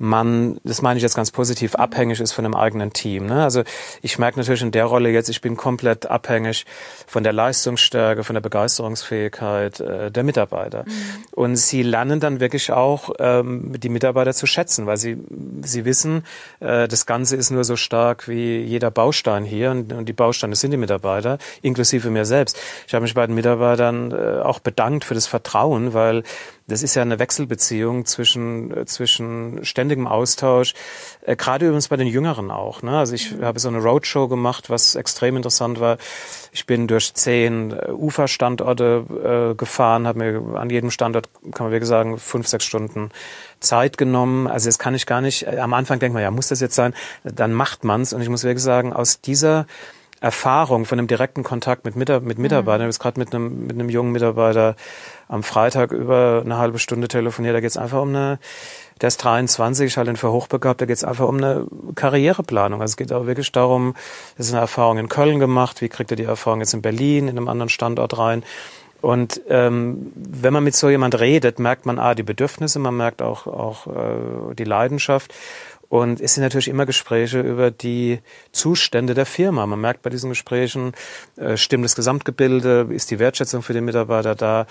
man, das meine ich jetzt ganz positiv, abhängig ist von einem eigenen Team. Ne? Also ich merke natürlich in der Rolle jetzt, ich bin komplett abhängig von der Leistungsstärke, von der Begeisterungsfähigkeit äh, der Mitarbeiter. Mhm. Und sie lernen dann wirklich auch ähm, die Mitarbeiter zu schätzen, weil sie, sie wissen, äh, das Ganze ist nur so stark wie jeder Baustein hier und, und die Bausteine sind die Mitarbeiter, inklusive mir selbst. Ich habe mich bei den Mitarbeitern äh, auch bedankt für das Vertrauen, weil das ist ja eine Wechselbeziehung zwischen, äh, zwischen ständigem Austausch, äh, gerade übrigens bei den Jüngeren auch. Ne? Also ich mhm. habe so eine Roadshow gemacht, was extrem interessant war. Ich bin durch zehn äh, Uferstandorte äh, gefahren, habe mir an jedem Standort, kann man wirklich sagen, fünf, sechs Stunden Zeit genommen. Also das kann ich gar nicht, äh, am Anfang denkt man, ja, muss das jetzt sein? Dann macht man's. Und ich muss wirklich sagen, aus dieser Erfahrung von einem direkten Kontakt mit, Mitar mit Mitarbeitern. Mhm. Ich habe gerade mit einem, mit einem jungen Mitarbeiter am Freitag über eine halbe Stunde telefoniert. Da geht es einfach um eine, der ist 23, ich halte ihn für hochbegabt, da geht es einfach um eine Karriereplanung. Also es geht auch wirklich darum, das ist eine Erfahrung in Köln gemacht, wie kriegt er die Erfahrung jetzt in Berlin, in einem anderen Standort rein. Und ähm, wenn man mit so jemand redet, merkt man ah, die Bedürfnisse, man merkt auch, auch äh, die Leidenschaft. Und es sind natürlich immer Gespräche über die Zustände der Firma. Man merkt bei diesen Gesprächen, äh, stimmt das Gesamtgebilde, ist die Wertschätzung für den Mitarbeiter da.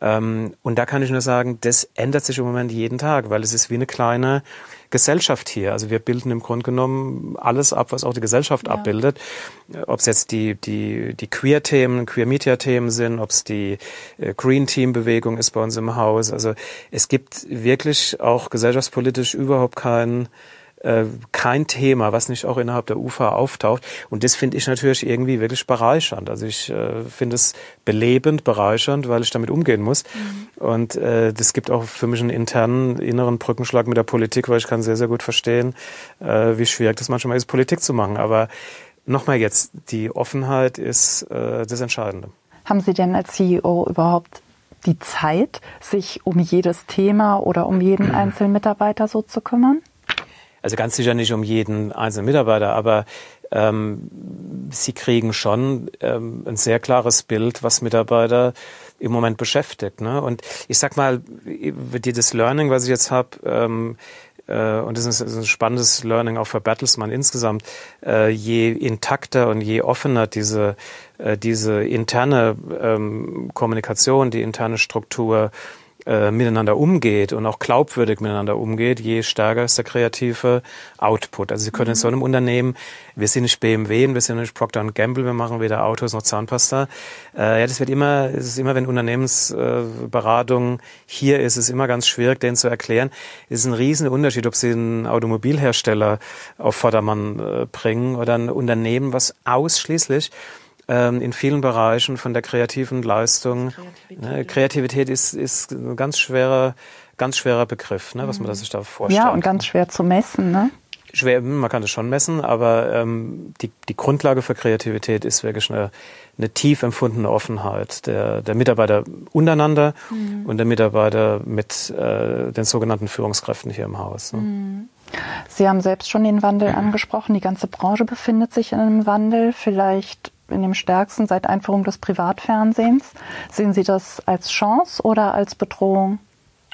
Ähm, und da kann ich nur sagen, das ändert sich im Moment jeden Tag, weil es ist wie eine kleine Gesellschaft hier. Also wir bilden im Grunde genommen alles ab, was auch die Gesellschaft ja. abbildet. Ob es jetzt die, die, die Queer-Themen, Queer-Media-Themen sind, ob es die äh, Green-Team-Bewegung ist bei uns im Haus. Also es gibt wirklich auch gesellschaftspolitisch überhaupt keinen äh, kein Thema, was nicht auch innerhalb der UFA auftaucht. Und das finde ich natürlich irgendwie wirklich bereichernd. Also ich äh, finde es belebend, bereichernd, weil ich damit umgehen muss. Mhm. Und äh, das gibt auch für mich einen internen, inneren Brückenschlag mit der Politik, weil ich kann sehr, sehr gut verstehen, äh, wie schwierig das manchmal ist, Politik zu machen. Aber nochmal jetzt, die Offenheit ist äh, das Entscheidende. Haben Sie denn als CEO überhaupt die Zeit, sich um jedes Thema oder um jeden einzelnen Mitarbeiter so zu kümmern? Also ganz sicher nicht um jeden einzelnen Mitarbeiter, aber ähm, sie kriegen schon ähm, ein sehr klares Bild, was Mitarbeiter im Moment beschäftigt. Ne? Und ich sag mal, das Learning, was ich jetzt habe, ähm, äh, und das ist ein spannendes Learning auch für Battlesman insgesamt, äh, je intakter und je offener diese, äh, diese interne ähm, Kommunikation, die interne Struktur äh, miteinander umgeht und auch glaubwürdig miteinander umgeht, je stärker ist der kreative Output. Also Sie können mhm. in so einem Unternehmen, wir sind nicht BMW, wir sind nicht Procter Gamble, wir machen weder Autos noch Zahnpasta. Äh, ja, das wird immer, es ist immer, wenn Unternehmensberatung äh, hier ist, ist immer ganz schwierig, denen zu erklären. Es ist ein riesen Unterschied, ob Sie einen Automobilhersteller auf Vordermann äh, bringen oder ein Unternehmen, was ausschließlich ähm, in vielen Bereichen von der kreativen Leistung. Kreativität, ne, Kreativität ist, ist ein ganz schwerer, ganz schwerer Begriff, ne, was man sich da vorstellt. Ja, und ganz schwer zu messen. Ne? Schwer, man kann das schon messen, aber ähm, die, die Grundlage für Kreativität ist wirklich eine, eine tief empfundene Offenheit der, der Mitarbeiter untereinander mhm. und der Mitarbeiter mit äh, den sogenannten Führungskräften hier im Haus. Ne? Mhm. Sie haben selbst schon den Wandel angesprochen. Die ganze Branche befindet sich in einem Wandel. Vielleicht in dem stärksten seit Einführung des Privatfernsehens. Sehen Sie das als Chance oder als Bedrohung?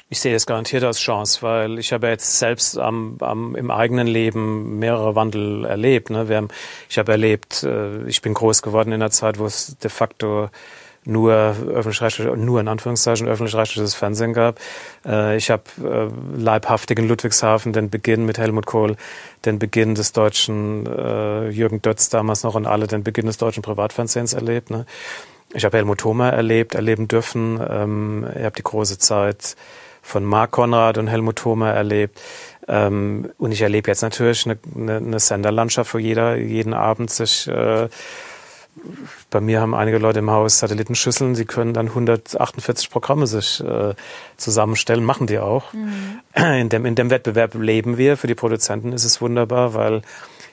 Ich sehe es garantiert als Chance, weil ich habe jetzt selbst am, am, im eigenen Leben mehrere Wandel erlebt. Ne? Wir haben, ich habe erlebt, äh, ich bin groß geworden in einer Zeit, wo es de facto nur öffentlich-rechtlich, nur in Anführungszeichen öffentlich-rechtliches Fernsehen gab. Äh, ich habe äh, leibhaftig in Ludwigshafen den Beginn mit Helmut Kohl, den Beginn des deutschen äh, Jürgen Dötz damals noch und alle den Beginn des deutschen Privatfernsehens erlebt. Ne? Ich habe Helmut Thoma erlebt, erleben dürfen. Ähm, ich habe die große Zeit von Marc Konrad und Helmut Thoma erlebt. Ähm, und ich erlebe jetzt natürlich eine, eine, eine Senderlandschaft, wo jeder jeden Abend sich äh, bei mir haben einige Leute im Haus Satellitenschüsseln, sie können dann 148 Programme sich äh, zusammenstellen, machen die auch. Mhm. In, dem, in dem Wettbewerb leben wir. Für die Produzenten ist es wunderbar, weil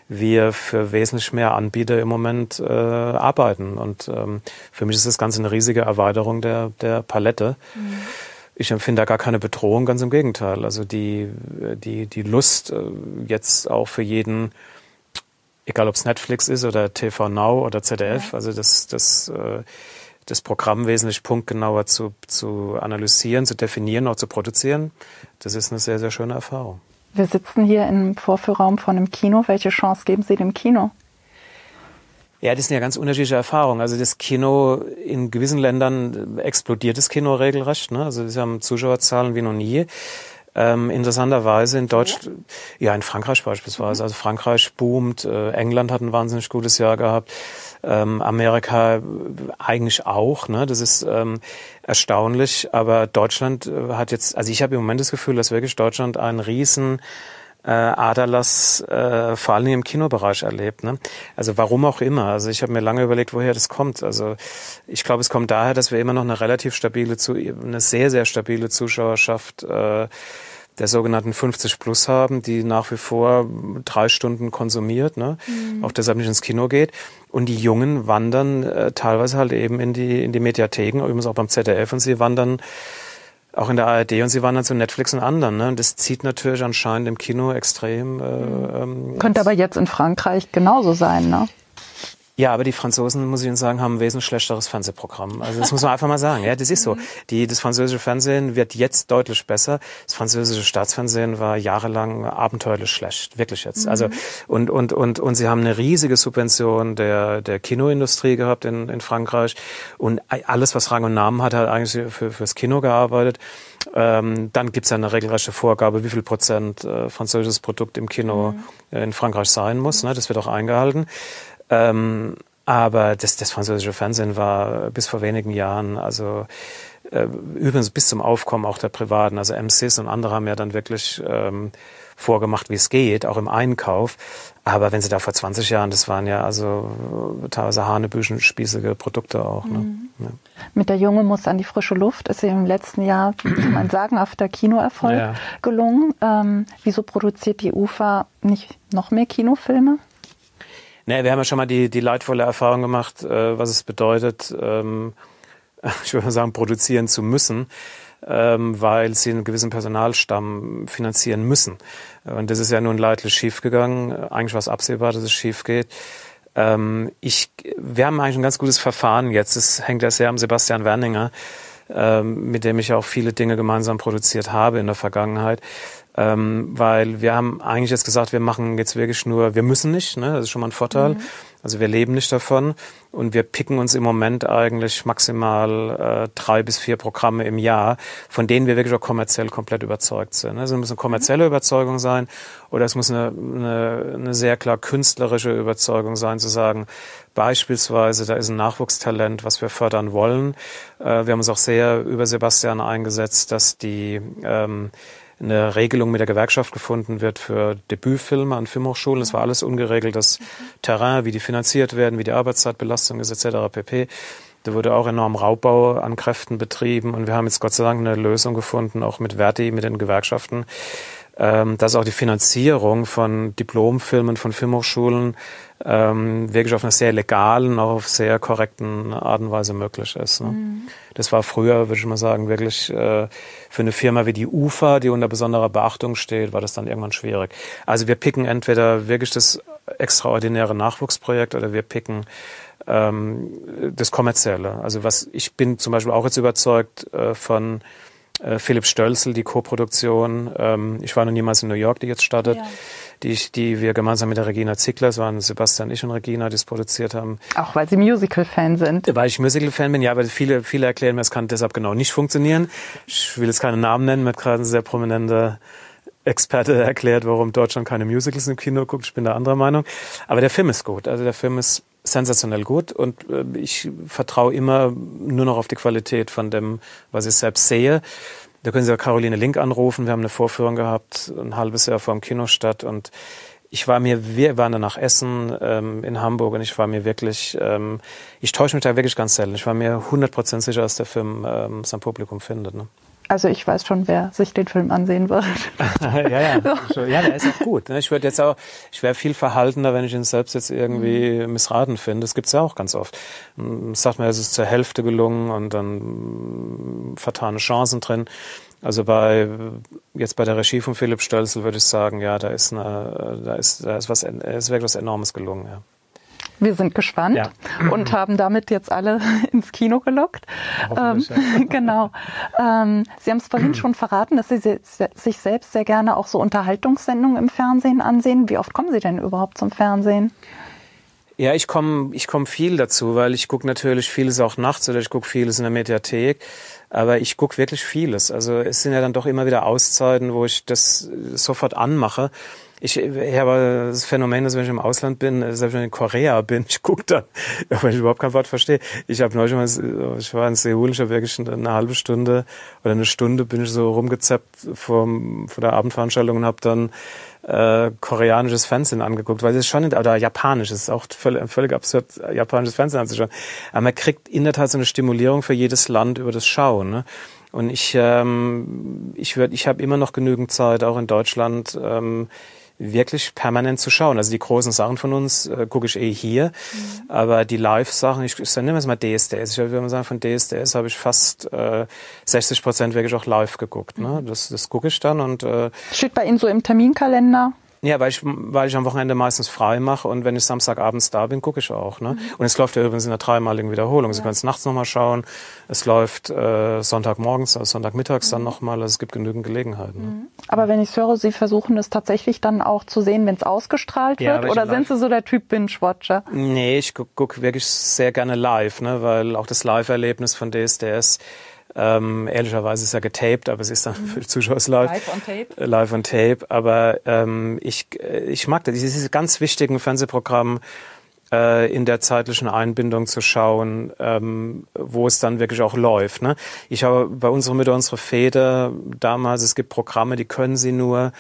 wir für wesentlich mehr Anbieter im Moment äh, arbeiten. Und ähm, für mich ist das Ganze eine riesige Erweiterung der, der Palette. Mhm. Ich empfinde da gar keine Bedrohung, ganz im Gegenteil. Also die, die, die Lust äh, jetzt auch für jeden egal ob es Netflix ist oder TV Now oder ZDF, ja. also das, das, äh, das Programm wesentlich punktgenauer zu, zu analysieren, zu definieren, auch zu produzieren, das ist eine sehr, sehr schöne Erfahrung. Wir sitzen hier im Vorführraum von einem Kino. Welche Chance geben Sie dem Kino? Ja, das sind ja ganz unterschiedliche Erfahrungen. Also das Kino in gewissen Ländern explodiert das Kino regelrecht. Ne? Also sie haben Zuschauerzahlen wie noch nie. Ähm, interessanterweise in Deutschland, ja in Frankreich beispielsweise. Mhm. Also Frankreich boomt, äh, England hat ein wahnsinnig gutes Jahr gehabt, ähm, Amerika eigentlich auch. Ne? Das ist ähm, erstaunlich. Aber Deutschland äh, hat jetzt, also ich habe im Moment das Gefühl, dass wirklich Deutschland einen riesen äh, Aderlass äh, vor allem im Kinobereich erlebt. Ne? Also warum auch immer. Also ich habe mir lange überlegt, woher das kommt. Also ich glaube, es kommt daher, dass wir immer noch eine relativ stabile, eine sehr, sehr stabile Zuschauerschaft äh, der sogenannten 50 Plus haben, die nach wie vor drei Stunden konsumiert, ne? Mhm. auch deshalb nicht ins Kino geht. Und die Jungen wandern äh, teilweise halt eben in die, in die Mediatheken, übrigens auch beim ZDF, und sie wandern auch in der ARD und sie wandern zu Netflix und anderen. Ne? Und das zieht natürlich anscheinend im Kino extrem. Äh, mhm. ähm, Könnte aber jetzt in Frankreich genauso sein, ne? Ja, aber die Franzosen, muss ich Ihnen sagen, haben ein wesentlich schlechteres Fernsehprogramm. Also das muss man einfach mal sagen. Ja, das ist so. Die, das französische Fernsehen wird jetzt deutlich besser. Das französische Staatsfernsehen war jahrelang abenteuerlich schlecht, wirklich jetzt. Mhm. Also und und und und sie haben eine riesige Subvention der der Kinoindustrie gehabt in in Frankreich und alles, was Rang und Namen hat, hat eigentlich für fürs Kino gearbeitet. Ähm, dann gibt's ja eine regelrechte Vorgabe, wie viel Prozent äh, französisches Produkt im Kino mhm. in Frankreich sein muss. Ne? Das wird auch eingehalten. Ähm, aber das, das französische Fernsehen war bis vor wenigen Jahren, also äh, übrigens bis zum Aufkommen auch der Privaten, also M6 und andere haben ja dann wirklich ähm, vorgemacht, wie es geht, auch im Einkauf. Aber wenn sie da vor 20 Jahren, das waren ja also teilweise hanebüchenspießige Produkte auch. Ne? Mhm. Ja. Mit der Junge muss an die frische Luft ist im letzten Jahr ein sagenhafter Kinoerfolg ja. gelungen. Ähm, wieso produziert die UFA nicht noch mehr Kinofilme? Nee, wir haben ja schon mal die, die leidvolle Erfahrung gemacht, äh, was es bedeutet, ähm, ich würde mal sagen, produzieren zu müssen, ähm, weil sie einen gewissen Personalstamm finanzieren müssen. Und das ist ja nun leidlich schiefgegangen. Eigentlich war es absehbar, dass es schief geht. Ähm, ich, wir haben eigentlich ein ganz gutes Verfahren jetzt. Es hängt ja sehr am Sebastian Werninger, ähm, mit dem ich auch viele Dinge gemeinsam produziert habe in der Vergangenheit. Ähm, weil wir haben eigentlich jetzt gesagt, wir machen jetzt wirklich nur, wir müssen nicht, ne? das ist schon mal ein Vorteil. Mhm. Also wir leben nicht davon und wir picken uns im Moment eigentlich maximal äh, drei bis vier Programme im Jahr, von denen wir wirklich auch kommerziell komplett überzeugt sind. Also es muss eine kommerzielle Überzeugung sein oder es muss eine, eine, eine sehr klar künstlerische Überzeugung sein, zu sagen, beispielsweise, da ist ein Nachwuchstalent, was wir fördern wollen. Äh, wir haben uns auch sehr über Sebastian eingesetzt, dass die ähm, eine Regelung mit der Gewerkschaft gefunden wird für Debütfilme an Filmhochschulen. Es war alles ungeregeltes Terrain, wie die finanziert werden, wie die Arbeitszeitbelastung ist, etc. pp. Da wurde auch enorm Raubbau an Kräften betrieben und wir haben jetzt Gott sei Dank eine Lösung gefunden, auch mit Verti, mit den Gewerkschaften, ähm, dass auch die Finanzierung von Diplomfilmen von Filmhochschulen ähm, wirklich auf einer sehr legalen, auch auf sehr korrekten Art und Weise möglich ist. Ne? Mhm. Das war früher, würde ich mal sagen, wirklich äh, für eine Firma wie die UFA, die unter besonderer Beachtung steht, war das dann irgendwann schwierig. Also wir picken entweder wirklich das extraordinäre Nachwuchsprojekt oder wir picken ähm, das Kommerzielle. Also was ich bin zum Beispiel auch jetzt überzeugt äh, von äh, Philipp Stölzel, die Co-Produktion. Ähm, ich war noch niemals in New York, die jetzt startet. Ja. Die, ich, die wir gemeinsam mit der Regina Zickler, es waren Sebastian, ich und Regina, die es produziert haben. Auch weil Sie Musical-Fan sind. Weil ich Musical-Fan bin, ja, aber viele, viele erklären mir, es kann deshalb genau nicht funktionieren. Ich will jetzt keine Namen nennen, mit gerade ein sehr prominenter Experte erklärt, warum Deutschland keine Musicals im Kino guckt. Ich bin da anderer Meinung. Aber der Film ist gut. Also der Film ist sensationell gut und äh, ich vertraue immer nur noch auf die Qualität von dem, was ich selbst sehe. Da können Sie ja Caroline Link anrufen. Wir haben eine Vorführung gehabt, ein halbes Jahr vor dem Kinostadt und ich war mir, wir waren danach Essen ähm, in Hamburg und ich war mir wirklich, ähm, ich täusche mich da wirklich ganz selten. Ich war mir 100% sicher, dass der Film ähm, sein Publikum findet. Ne? Also ich weiß schon, wer sich den Film ansehen wird. ja, ja. ja, der ist auch gut. Ne? Ich würde jetzt auch, ich wäre viel verhaltener, wenn ich ihn selbst jetzt irgendwie mhm. missraten finde. Das gibt's ja auch ganz oft. Hm, sagt man, es ist zur Hälfte gelungen und dann vertane Chancen drin. Also bei jetzt bei der Regie von Philipp Stölzel würde ich sagen, ja, da ist eine, da ist, da ist was, ist wirklich was Enormes gelungen. Ja. Wir sind gespannt ja. und haben damit jetzt alle ins Kino gelockt. Ähm, genau. Ähm, Sie haben es vorhin schon verraten, dass Sie sich selbst sehr gerne auch so Unterhaltungssendungen im Fernsehen ansehen. Wie oft kommen Sie denn überhaupt zum Fernsehen? Ja, ich komme ich komm viel dazu, weil ich gucke natürlich vieles auch nachts oder ich gucke vieles in der Mediathek. Aber ich gucke wirklich vieles. Also es sind ja dann doch immer wieder Auszeiten, wo ich das sofort anmache ich, ich habe das Phänomen, dass wenn ich im Ausland bin, selbst wenn ich in Korea bin, ich gucke dann, weil ich überhaupt kein Wort verstehe. Ich habe neulich mal, ich war in Seoul, ich habe wirklich eine halbe Stunde oder eine Stunde bin ich so rumgezappt vor, vor der Abendveranstaltung und habe dann äh, koreanisches Fernsehen angeguckt, weil es schon, oder japanisch, es ist auch völlig, völlig absurd, japanisches Fernsehen anzuschauen. Aber man kriegt in der Tat so eine Stimulierung für jedes Land über das Schauen. Ne? Und ich, ähm, ich, würd, ich habe immer noch genügend Zeit, auch in Deutschland, ähm, wirklich permanent zu schauen. Also die großen Sachen von uns äh, gucke ich eh hier, mhm. aber die Live-Sachen, ich, ich nehme jetzt mal DSDS. Ich würde mal sagen, von DSDS habe ich fast äh, 60 Prozent wirklich auch live geguckt. Ne? Mhm. Das, das gucke ich dann und äh, steht bei Ihnen so im Terminkalender. Ja, weil ich, weil ich am Wochenende meistens frei mache und wenn ich Samstagabends da bin, gucke ich auch. Ne? Mhm. Und es läuft ja übrigens in einer dreimaligen Wiederholung. Sie ja. können es nachts nochmal schauen. Es läuft äh, Sonntagmorgens, also Sonntagmittags mhm. dann nochmal. Also es gibt genügend Gelegenheiten. Ne? Mhm. Aber wenn ich höre, Sie versuchen es tatsächlich dann auch zu sehen, wenn es ausgestrahlt ja, wird? Oder sind Sie so der Typ Binge-Watcher? Nee, ich gucke guck wirklich sehr gerne live, ne? weil auch das Live-Erlebnis von DSDS ähm, ehrlicherweise ist ja getaped, aber es ist dann mhm. für die Zuschauer live. Live on tape. Äh, live on tape. Aber ähm, ich, äh, ich mag das, diese ganz wichtigen Fernsehprogramme äh, in der zeitlichen Einbindung zu schauen, ähm, wo es dann wirklich auch läuft. Ne? Ich habe bei unserer Mitte unsere Feder damals, es gibt Programme, die können sie nur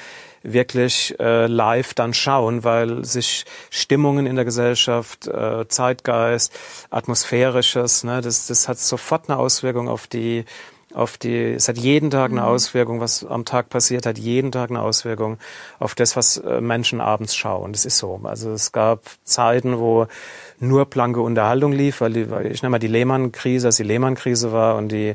wirklich äh, live dann schauen, weil sich Stimmungen in der Gesellschaft, äh, Zeitgeist, Atmosphärisches, ne, das, das hat sofort eine Auswirkung auf die auf die, es hat jeden Tag eine mhm. Auswirkung, was am Tag passiert, hat jeden Tag eine Auswirkung auf das, was äh, Menschen abends schauen. Das ist so. Also es gab Zeiten, wo nur blanke Unterhaltung lief, weil, die, ich nenne mal die Lehman-Krise, als die Lehman-Krise war und die,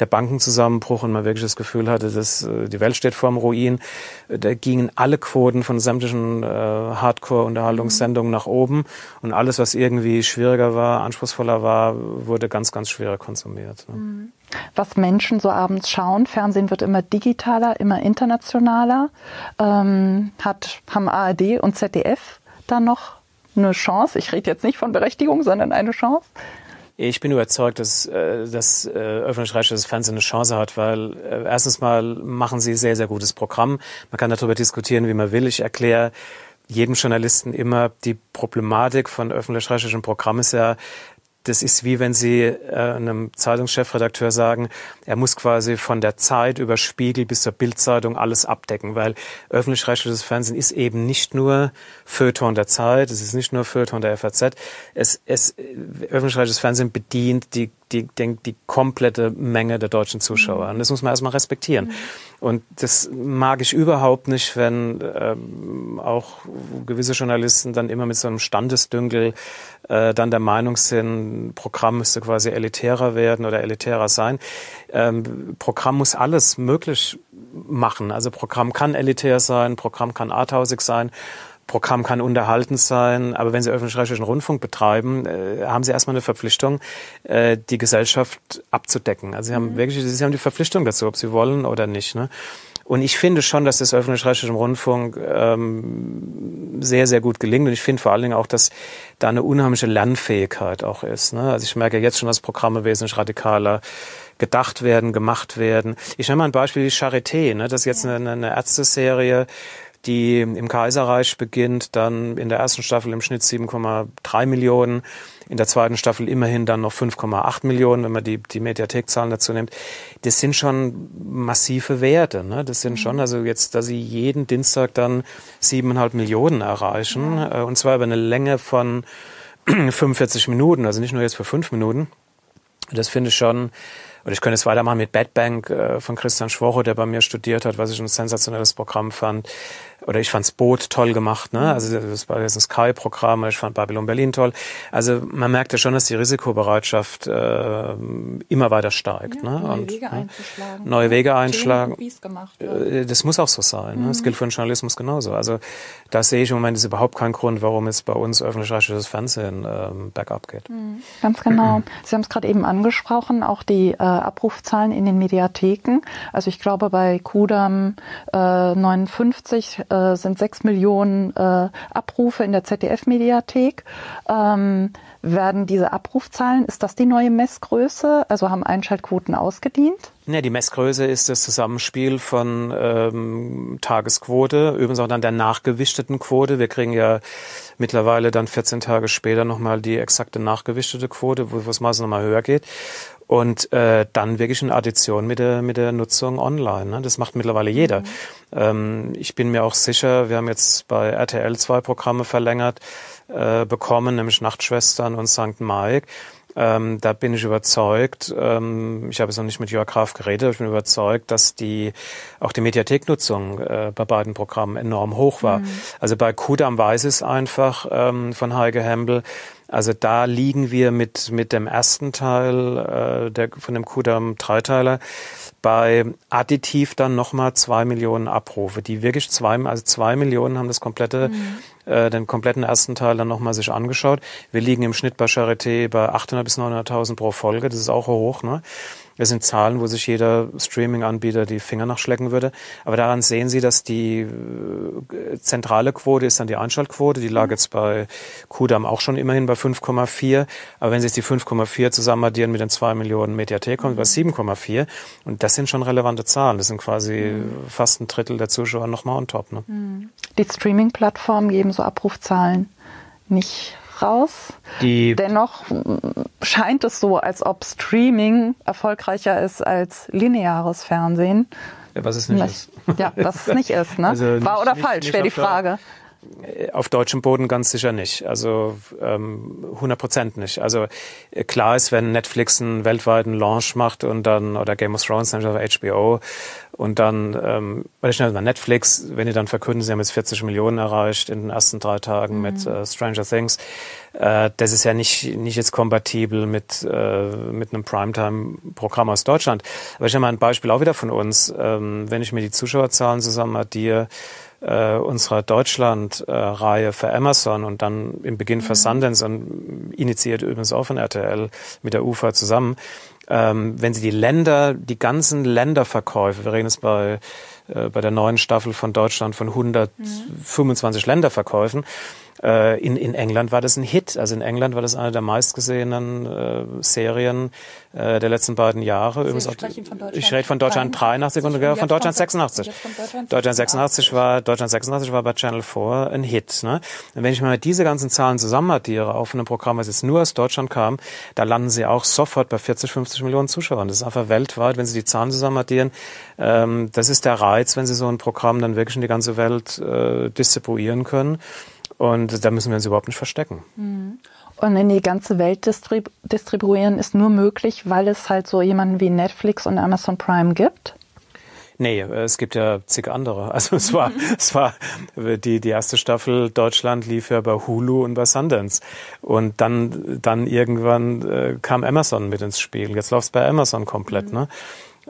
der Bankenzusammenbruch und man wirklich das Gefühl hatte, dass äh, die Welt steht vorm Ruin. Da gingen alle Quoten von sämtlichen äh, Hardcore-Unterhaltungssendungen mhm. nach oben und alles, was irgendwie schwieriger war, anspruchsvoller war, wurde ganz, ganz schwer konsumiert. Ne? Mhm. Was Menschen so abends schauen. Fernsehen wird immer digitaler, immer internationaler. Ähm, hat, haben ARD und ZDF da noch eine Chance? Ich rede jetzt nicht von Berechtigung, sondern eine Chance. Ich bin überzeugt, dass äh, das äh, öffentlich-rechtliches Fernsehen eine Chance hat, weil äh, erstens mal machen sie sehr, sehr gutes Programm. Man kann darüber diskutieren, wie man will. Ich erkläre jedem Journalisten immer, die Problematik von öffentlich-rechtlichem Programm ist ja, das ist wie wenn Sie äh, einem Zeitungschefredakteur sagen, er muss quasi von der Zeit über Spiegel bis zur Bildzeitung alles abdecken, weil öffentlich-rechtliches Fernsehen ist eben nicht nur Feuilleton der Zeit, es ist nicht nur Feuilleton der FAZ, es, es öffentlich-rechtliches Fernsehen bedient die die, die, die komplette Menge der deutschen Zuschauer. Mhm. Und das muss man erstmal respektieren. Mhm. Und das mag ich überhaupt nicht, wenn ähm, auch gewisse Journalisten dann immer mit so einem Standesdünkel äh, dann der Meinung sind, Programm müsste quasi elitärer werden oder elitärer sein. Ähm, Programm muss alles möglich machen. Also Programm kann elitär sein, Programm kann arthausig sein Programm kann unterhaltend sein, aber wenn Sie öffentlich-rechtlichen Rundfunk betreiben, äh, haben Sie erstmal eine Verpflichtung, äh, die Gesellschaft abzudecken. Also Sie haben mhm. wirklich, Sie haben die Verpflichtung dazu, ob Sie wollen oder nicht. Ne? Und ich finde schon, dass das öffentlich-rechtliche Rundfunk ähm, sehr, sehr gut gelingt. Und ich finde vor allen Dingen auch, dass da eine unheimliche Lernfähigkeit auch ist. Ne? Also ich merke jetzt schon, dass Programme wesentlich radikaler gedacht werden, gemacht werden. Ich nenne mal ein Beispiel, die Charité. Ne? Das ist jetzt eine, eine Ärzteserie, die im Kaiserreich beginnt, dann in der ersten Staffel im Schnitt 7,3 Millionen, in der zweiten Staffel immerhin dann noch 5,8 Millionen, wenn man die, die Mediathekzahlen dazu nimmt. Das sind schon massive Werte. Ne? Das sind schon, mhm. also jetzt, dass sie jeden Dienstag dann siebeneinhalb Millionen erreichen, ja. Äh, und zwar über eine Länge von 45 Minuten, also nicht nur jetzt für fünf Minuten. Das finde ich schon und ich könnte es weitermachen mit Bad Bank äh, von Christian Schwocho, der bei mir studiert hat, was ich ein sensationelles Programm fand. Oder ich fand's Boot toll gemacht, ne? Also das war jetzt ein Sky-Programm, ich fand Babylon Berlin toll. Also man merkte schon, dass die Risikobereitschaft äh, immer weiter steigt. Ja, ne? Neue Und, Wege ne? einzuschlagen. Neue Wege einschlagen. Gemacht, ja. Das muss auch so sein. Mhm. Ne? Das gilt für den Journalismus genauso. Also da sehe ich im Moment ist überhaupt kein Grund, warum es bei uns öffentlich-rechtliches Fernsehen ähm, bergab geht. Mhm. Ganz genau. Sie haben es gerade eben angesprochen, auch die äh, Abrufzahlen in den Mediatheken. Also ich glaube bei Kudam äh, 59 äh, sind sechs Millionen äh, Abrufe in der ZDF-Mediathek. Ähm, werden diese Abrufzahlen, ist das die neue Messgröße? Also haben Einschaltquoten ausgedient? Ja, die Messgröße ist das Zusammenspiel von ähm, Tagesquote, übrigens auch dann der nachgewichteten Quote. Wir kriegen ja mittlerweile dann 14 Tage später nochmal die exakte nachgewichtete Quote, wo es meistens nochmal höher geht und äh, dann wirklich in Addition mit der mit der Nutzung online. Ne? Das macht mittlerweile jeder. Mhm. Ähm, ich bin mir auch sicher, wir haben jetzt bei RTL zwei Programme verlängert äh, bekommen, nämlich Nachtschwestern und St. Mike. Ähm, da bin ich überzeugt, ähm, ich habe jetzt noch nicht mit Jörg Graf geredet, aber ich bin überzeugt, dass die auch die Mediatheknutzung äh, bei beiden Programmen enorm hoch war. Mhm. Also bei Kudam weiß es einfach ähm, von Heike Hempel, also da liegen wir mit, mit dem ersten Teil äh, der, von dem Kudam Dreiteiler bei additiv dann nochmal zwei Millionen Abrufe, die wirklich zwei, also zwei Millionen haben das komplette, mhm. äh, den kompletten ersten Teil dann nochmal sich angeschaut. Wir liegen im Schnitt bei Charité bei 800 bis 900.000 pro Folge, das ist auch hoch, ne? Das sind Zahlen, wo sich jeder Streaming-Anbieter die Finger nachschlecken würde. Aber daran sehen Sie, dass die äh, zentrale Quote ist dann die Einschaltquote. Die lag jetzt bei Kudam auch schon immerhin bei 5,4. Aber wenn Sie jetzt die 5,4 zusammen addieren mit den 2 Millionen Mediathek, kommt bei 7,4. Und das sind schon relevante Zahlen. Das sind quasi mhm. fast ein Drittel der Zuschauer nochmal on top. Ne? Mhm. Die Streaming-Plattformen geben so Abrufzahlen nicht raus. Die Dennoch scheint es so, als ob Streaming erfolgreicher ist als lineares Fernsehen. Ja, was es nicht ist. Ja, was es nicht ist. Ne? Also Wahr oder nicht, falsch, wäre die Frage. Äh, auf deutschem Boden ganz sicher nicht. Also ähm, 100 Prozent nicht. Also äh, klar ist, wenn Netflix einen weltweiten Launch macht und dann oder Game of Thrones, nämlich auf HBO und dann, ähm, weil ich schnell mal Netflix, wenn die dann verkünden, sie haben jetzt 40 Millionen erreicht in den ersten drei Tagen mhm. mit äh, Stranger Things, äh, das ist ja nicht nicht jetzt kompatibel mit äh, mit einem Primetime-Programm aus Deutschland. Aber ich habe mal ein Beispiel auch wieder von uns. Ähm, wenn ich mir die Zuschauerzahlen zusammen addiere äh, unserer Deutschland-Reihe für Amazon und dann im Beginn für mhm. Sundance und initiiert übrigens auch von RTL mit der UFA zusammen. Ähm, wenn Sie die Länder, die ganzen Länderverkäufe, wir reden jetzt bei äh, bei der neuen Staffel von Deutschland von 125 mhm. Länderverkäufen, äh, in, in England war das ein Hit. Also in England war das eine der meistgesehenen äh, Serien äh, der letzten beiden Jahre. Sie von Deutschland ich rede von Deutschland 83 und von, Deutschland 86. Von Deutschland 86 war Deutschland 86 war bei Channel 4 ein Hit. Ne? Und wenn ich mal diese ganzen Zahlen zusammenaddiere auf einem Programm, was jetzt nur aus Deutschland kam, da landen sie auch sofort bei 40, 50 Millionen Zuschauern. Das ist einfach weltweit, wenn Sie die Zahlen zusammenaddieren. Ähm, das ist der Reiz, wenn Sie so ein Programm dann wirklich in die ganze Welt äh, distribuieren können. Und da müssen wir uns überhaupt nicht verstecken. Mhm. Und in die ganze Welt distrib distribuieren ist nur möglich, weil es halt so jemanden wie Netflix und Amazon Prime gibt? Nee, es gibt ja zig andere. Also es war, es war die, die erste Staffel Deutschland lief ja bei Hulu und bei Sundance. Und dann, dann irgendwann äh, kam Amazon mit ins Spiel. Jetzt läuft es bei Amazon komplett, mhm. ne?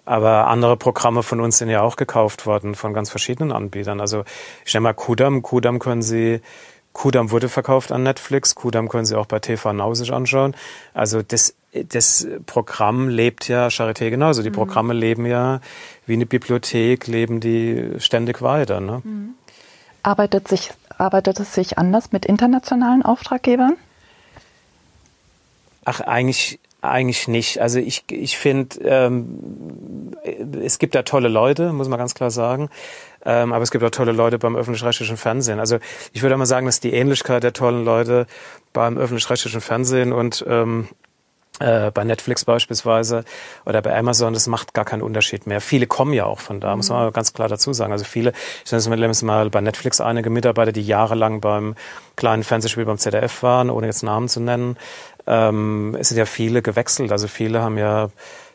Aber andere Programme von uns sind ja auch gekauft worden von ganz verschiedenen Anbietern. Also ich nenne mal Kudam. Kudam können Sie Kudam wurde verkauft an Netflix. Kudam können Sie auch bei TV Now sich anschauen. Also das, das Programm lebt ja Charité genauso. Die mhm. Programme leben ja wie eine Bibliothek, leben die ständig weiter. Ne? Mhm. Arbeitet, sich, arbeitet es sich anders mit internationalen Auftraggebern? Ach, eigentlich eigentlich nicht. Also ich, ich finde, ähm, es gibt da tolle Leute, muss man ganz klar sagen. Ähm, aber es gibt auch tolle Leute beim öffentlich-rechtlichen Fernsehen. Also ich würde mal sagen, dass die Ähnlichkeit der tollen Leute beim öffentlich-rechtlichen Fernsehen und ähm, äh, bei Netflix beispielsweise oder bei Amazon, das macht gar keinen Unterschied mehr. Viele kommen ja auch von da, muss man mhm. ganz klar dazu sagen. Also viele, ich nenne es mal bei Netflix einige Mitarbeiter, die jahrelang beim kleinen Fernsehspiel beim ZDF waren, ohne jetzt Namen zu nennen, ähm, es sind ja viele gewechselt. Also viele haben ja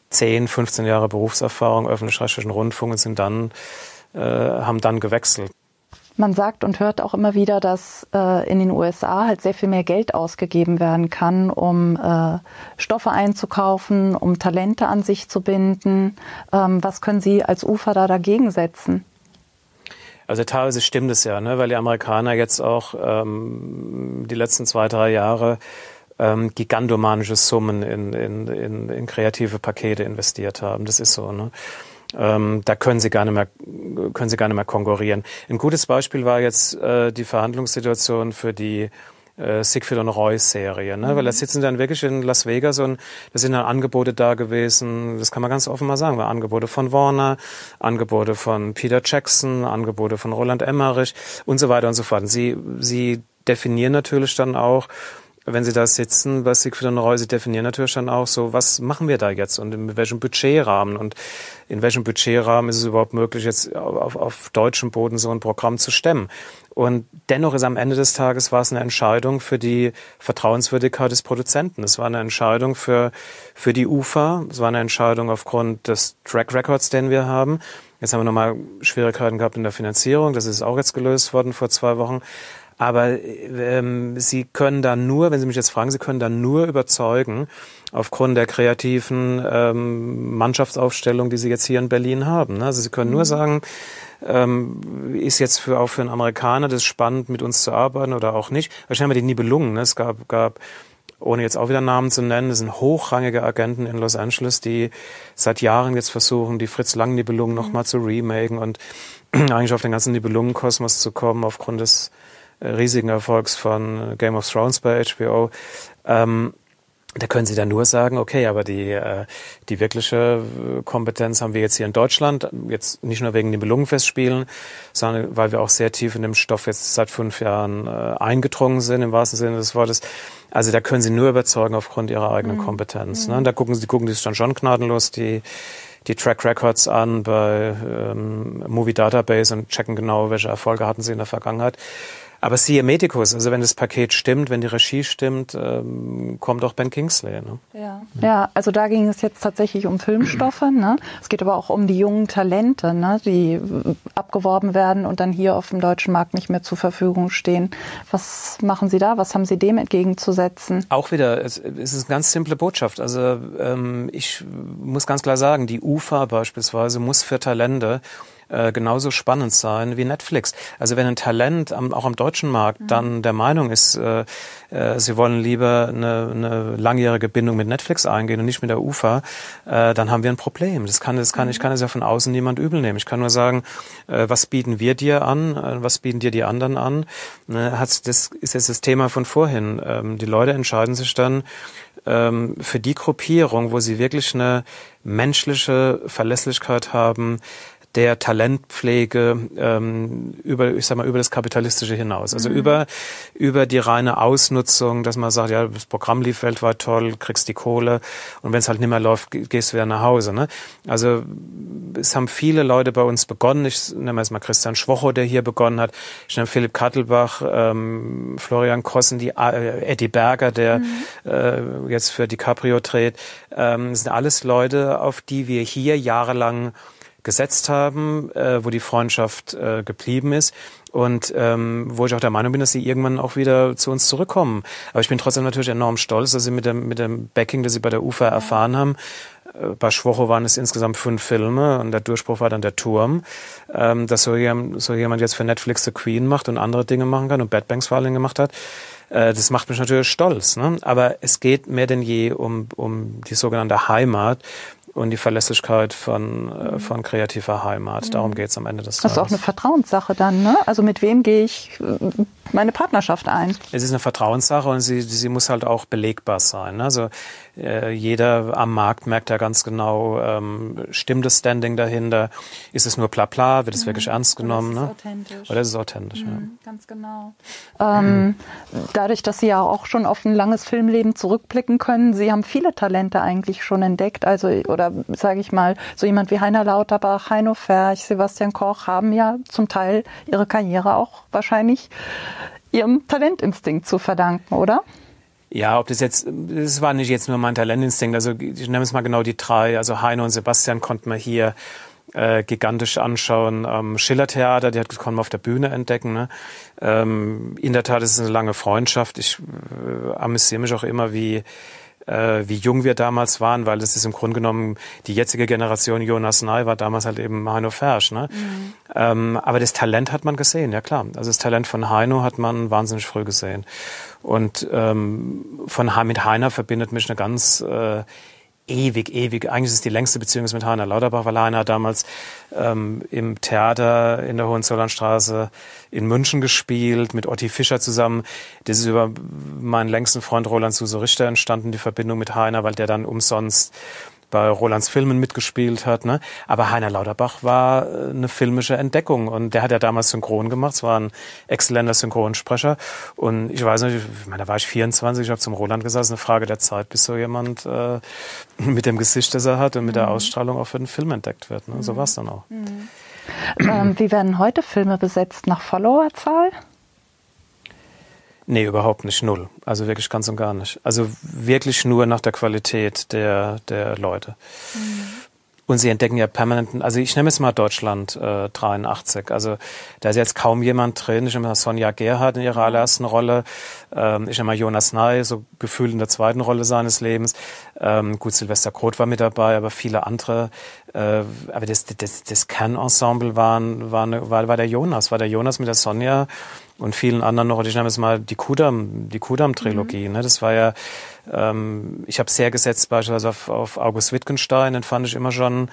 10, 15 Jahre Berufserfahrung, öffentlich-rechtlichen Rundfunk und sind dann, äh, haben dann gewechselt. Man sagt und hört auch immer wieder, dass äh, in den USA halt sehr viel mehr Geld ausgegeben werden kann, um äh, Stoffe einzukaufen, um Talente an sich zu binden. Ähm, was können Sie als Ufer da dagegen setzen? Also teilweise stimmt es ja, ne? weil die Amerikaner jetzt auch ähm, die letzten zwei, drei Jahre ähm, gigantomanische Summen in, in, in, in kreative Pakete investiert haben. Das ist so. Ne? Ähm, da können sie gar nicht mehr können sie gar nicht mehr konkurrieren. Ein gutes Beispiel war jetzt äh, die Verhandlungssituation für die äh, Siegfried und Roy Serie, ne? Mhm. weil da sitzen dann wirklich in Las Vegas und da sind dann Angebote da gewesen, das kann man ganz offen mal sagen, war Angebote von Warner, Angebote von Peter Jackson, Angebote von Roland Emmerich und so weiter und so fort. Und sie, sie definieren natürlich dann auch, wenn Sie da sitzen bei Siegfried und Roy, Sie definieren natürlich dann auch so, was machen wir da jetzt und in welchem Budgetrahmen und in welchem Budgetrahmen ist es überhaupt möglich, jetzt auf, auf deutschem Boden so ein Programm zu stemmen. Und dennoch ist am Ende des Tages war es eine Entscheidung für die Vertrauenswürdigkeit des Produzenten. Es war eine Entscheidung für, für die UFA. Es war eine Entscheidung aufgrund des Track Records, den wir haben. Jetzt haben wir nochmal Schwierigkeiten gehabt in der Finanzierung. Das ist auch jetzt gelöst worden vor zwei Wochen. Aber ähm, Sie können dann nur, wenn Sie mich jetzt fragen, Sie können dann nur überzeugen aufgrund der kreativen ähm, Mannschaftsaufstellung, die Sie jetzt hier in Berlin haben. Ne? Also Sie können nur mhm. sagen, ähm, ist jetzt für auch für einen Amerikaner das spannend, mit uns zu arbeiten oder auch nicht. Wahrscheinlich die Nibelungen. Ne? Es gab, gab ohne jetzt auch wieder Namen zu nennen, das sind hochrangige Agenten in Los Angeles, die seit Jahren jetzt versuchen, die Fritz Lang Nibelungen mhm. nochmal zu remaken und eigentlich auf den ganzen Nibelungenkosmos zu kommen aufgrund des riesigen Erfolgs von Game of Thrones bei HBO. Ähm, da können Sie dann nur sagen, okay, aber die, äh, die wirkliche Kompetenz haben wir jetzt hier in Deutschland, jetzt nicht nur wegen den Belungenfestspielen, sondern weil wir auch sehr tief in dem Stoff jetzt seit fünf Jahren äh, eingedrungen sind, im wahrsten Sinne des Wortes. Also da können Sie nur überzeugen aufgrund Ihrer eigenen mhm. Kompetenz. Ne? Mhm. Da gucken Sie, gucken die sich dann schon gnadenlos die, die Track Records an bei ähm, Movie Database und checken genau, welche Erfolge hatten Sie in der Vergangenheit. Aber siehe Medicus, also wenn das Paket stimmt, wenn die Regie stimmt, ähm, kommt auch Ben Kingsley. Ne? Ja. ja, also da ging es jetzt tatsächlich um Filmstoffe. Ne? Es geht aber auch um die jungen Talente, ne? die abgeworben werden und dann hier auf dem deutschen Markt nicht mehr zur Verfügung stehen. Was machen Sie da? Was haben Sie dem entgegenzusetzen? Auch wieder, es, es ist eine ganz simple Botschaft. Also ähm, ich muss ganz klar sagen, die UFA beispielsweise muss für Talente äh, genauso spannend sein wie Netflix. Also wenn ein Talent am, auch am deutschen Markt mhm. dann der Meinung ist, äh, äh, sie wollen lieber eine, eine langjährige Bindung mit Netflix eingehen und nicht mit der UFA, äh, dann haben wir ein Problem. Das kann, das kann, ich mhm. kann es ja von außen niemand übel nehmen. Ich kann nur sagen, äh, was bieten wir dir an, äh, was bieten dir die anderen an? Ne, hat, das ist jetzt das Thema von vorhin. Ähm, die Leute entscheiden sich dann ähm, für die Gruppierung, wo sie wirklich eine menschliche Verlässlichkeit haben, der Talentpflege ähm, über, ich sag mal, über das Kapitalistische hinaus. Also mhm. über, über die reine Ausnutzung, dass man sagt, ja, das Programm lief weltweit toll, kriegst die Kohle und wenn es halt nicht mehr läuft, gehst du wieder nach Hause. Ne? Also es haben viele Leute bei uns begonnen. Ich nenne jetzt mal Christian Schwocho, der hier begonnen hat. Ich nenne Philipp Kattelbach, ähm, Florian Kossen, die, äh, Eddie Berger, der mhm. äh, jetzt für DiCaprio dreht. Ähm, das sind alles Leute, auf die wir hier jahrelang gesetzt haben, äh, wo die Freundschaft äh, geblieben ist und ähm, wo ich auch der Meinung bin, dass sie irgendwann auch wieder zu uns zurückkommen. Aber ich bin trotzdem natürlich enorm stolz, dass sie mit dem, mit dem Backing, das sie bei der UFA erfahren haben, äh, bei Schwocho waren es insgesamt fünf Filme und der Durchbruch war dann der Turm, ähm, dass so jemand, so jemand jetzt für Netflix The Queen macht und andere Dinge machen kann und Bad Banks vor allem gemacht hat. Äh, das macht mich natürlich stolz. Ne? Aber es geht mehr denn je um, um die sogenannte Heimat und die Verlässlichkeit von, äh, mhm. von kreativer Heimat. Darum mhm. geht es am Ende des Tages. Das ist auch eine Vertrauenssache dann, ne? Also mit wem gehe ich äh, meine Partnerschaft ein? Es ist eine Vertrauenssache und sie, sie muss halt auch belegbar sein. Also äh, jeder am Markt merkt ja ganz genau, ähm, stimmt das Standing dahinter? Ist es nur bla bla? Wird es mhm. wirklich ernst genommen? Oder ist es ne? authentisch? Oder ist es authentisch, mhm, ja. Ganz genau. Ähm, dadurch, dass Sie ja auch schon auf ein langes Filmleben zurückblicken können, Sie haben viele Talente eigentlich schon entdeckt, also oder oder sage ich mal, so jemand wie Heiner Lauterbach, Heino Ferch, Sebastian Koch haben ja zum Teil ihre Karriere auch wahrscheinlich ihrem Talentinstinkt zu verdanken, oder? Ja, ob das jetzt, das war nicht jetzt nur mein Talentinstinkt, also ich nehme es mal genau die drei, also Heino und Sebastian konnten wir hier äh, gigantisch anschauen. Ähm, Schillertheater, die hat konnten wir auf der Bühne entdecken. Ne? Ähm, in der Tat ist es eine lange Freundschaft. Ich äh, amüsiere mich auch immer, wie äh, wie jung wir damals waren, weil es ist im Grunde genommen die jetzige Generation Jonas Ney war damals halt eben Heino Fersch. Ne? Mhm. Ähm, aber das Talent hat man gesehen, ja klar. Also das Talent von Heino hat man wahnsinnig früh gesehen. Und ähm, von mit Heiner verbindet mich eine ganz äh, ewig, ewig. Eigentlich ist es die längste Beziehung mit Heiner Lauterbach, weil Heiner damals ähm, im Theater in der Hohenzollernstraße in München gespielt, mit Otti Fischer zusammen. Das ist über meinen längsten Freund Roland Suse Richter entstanden, die Verbindung mit Heiner, weil der dann umsonst bei Rolands Filmen mitgespielt hat. Ne? Aber Heiner Lauterbach war äh, eine filmische Entdeckung und der hat ja damals Synchron gemacht. Es war ein exzellenter Synchronsprecher. Und ich weiß nicht, ich meine, da war ich 24, ich habe zum Roland gesagt, es ist eine Frage der Zeit, bis so jemand äh, mit dem Gesicht, das er hat und mit mhm. der Ausstrahlung auch für den Film entdeckt wird. Ne? So mhm. war es dann auch. Mhm. Ähm, wie werden heute Filme besetzt? Nach Followerzahl? Nee, überhaupt nicht. Null. Also wirklich ganz und gar nicht. Also wirklich nur nach der Qualität der, der Leute. Mhm. Und sie entdecken ja permanent, also ich nehme jetzt mal Deutschland äh, 83. Also da ist jetzt kaum jemand drin. Ich nehme mal Sonja Gerhardt in ihrer mhm. allerersten Rolle. Ähm, ich nehme mal Jonas Ney, so gefühlt in der zweiten Rolle seines Lebens. Ähm, gut, Silvester Kroth war mit dabei, aber viele andere. Äh, aber das, das, das Kernensemble waren, war, war, war der Jonas, war der Jonas mit der Sonja und vielen anderen noch. Ich nenne es mal die Kudam, die Kudam-Trilogie. Mhm. Ne? Das war ja, ähm, ich habe sehr gesetzt beispielsweise auf, auf August Wittgenstein, den fand ich immer schon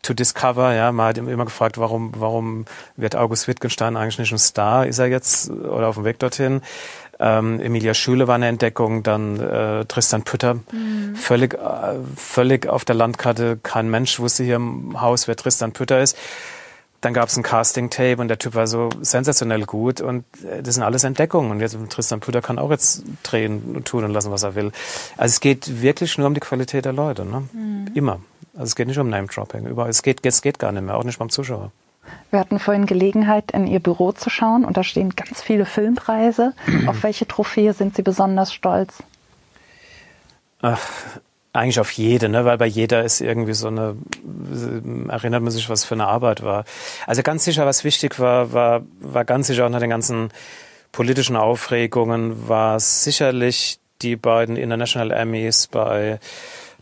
to discover, ja, man hat immer gefragt, warum, warum wird August Wittgenstein eigentlich nicht ein Star? Ist er jetzt oder auf dem Weg dorthin? Ähm, Emilia Schüle war eine Entdeckung, dann äh, Tristan Pütter, mhm. völlig, äh, völlig auf der Landkarte, kein Mensch wusste hier im Haus, wer Tristan Pütter ist. Dann gab es ein Casting-Tape und der Typ war so sensationell gut und äh, das sind alles Entdeckungen. Und jetzt Tristan Pütter kann auch jetzt drehen und tun und lassen, was er will. Also es geht wirklich nur um die Qualität der Leute, ne? Mhm. Immer. Also es geht nicht um Name-Dropping. Überall. Es geht, es geht gar nicht mehr, auch nicht beim Zuschauer. Wir hatten vorhin Gelegenheit, in Ihr Büro zu schauen und da stehen ganz viele Filmpreise. Auf welche Trophäe sind Sie besonders stolz? Ach, eigentlich auf jede, ne? weil bei jeder ist irgendwie so eine, erinnert man sich, was für eine Arbeit war. Also ganz sicher, was wichtig war, war, war ganz sicher auch nach den ganzen politischen Aufregungen, war sicherlich die beiden International Emmys bei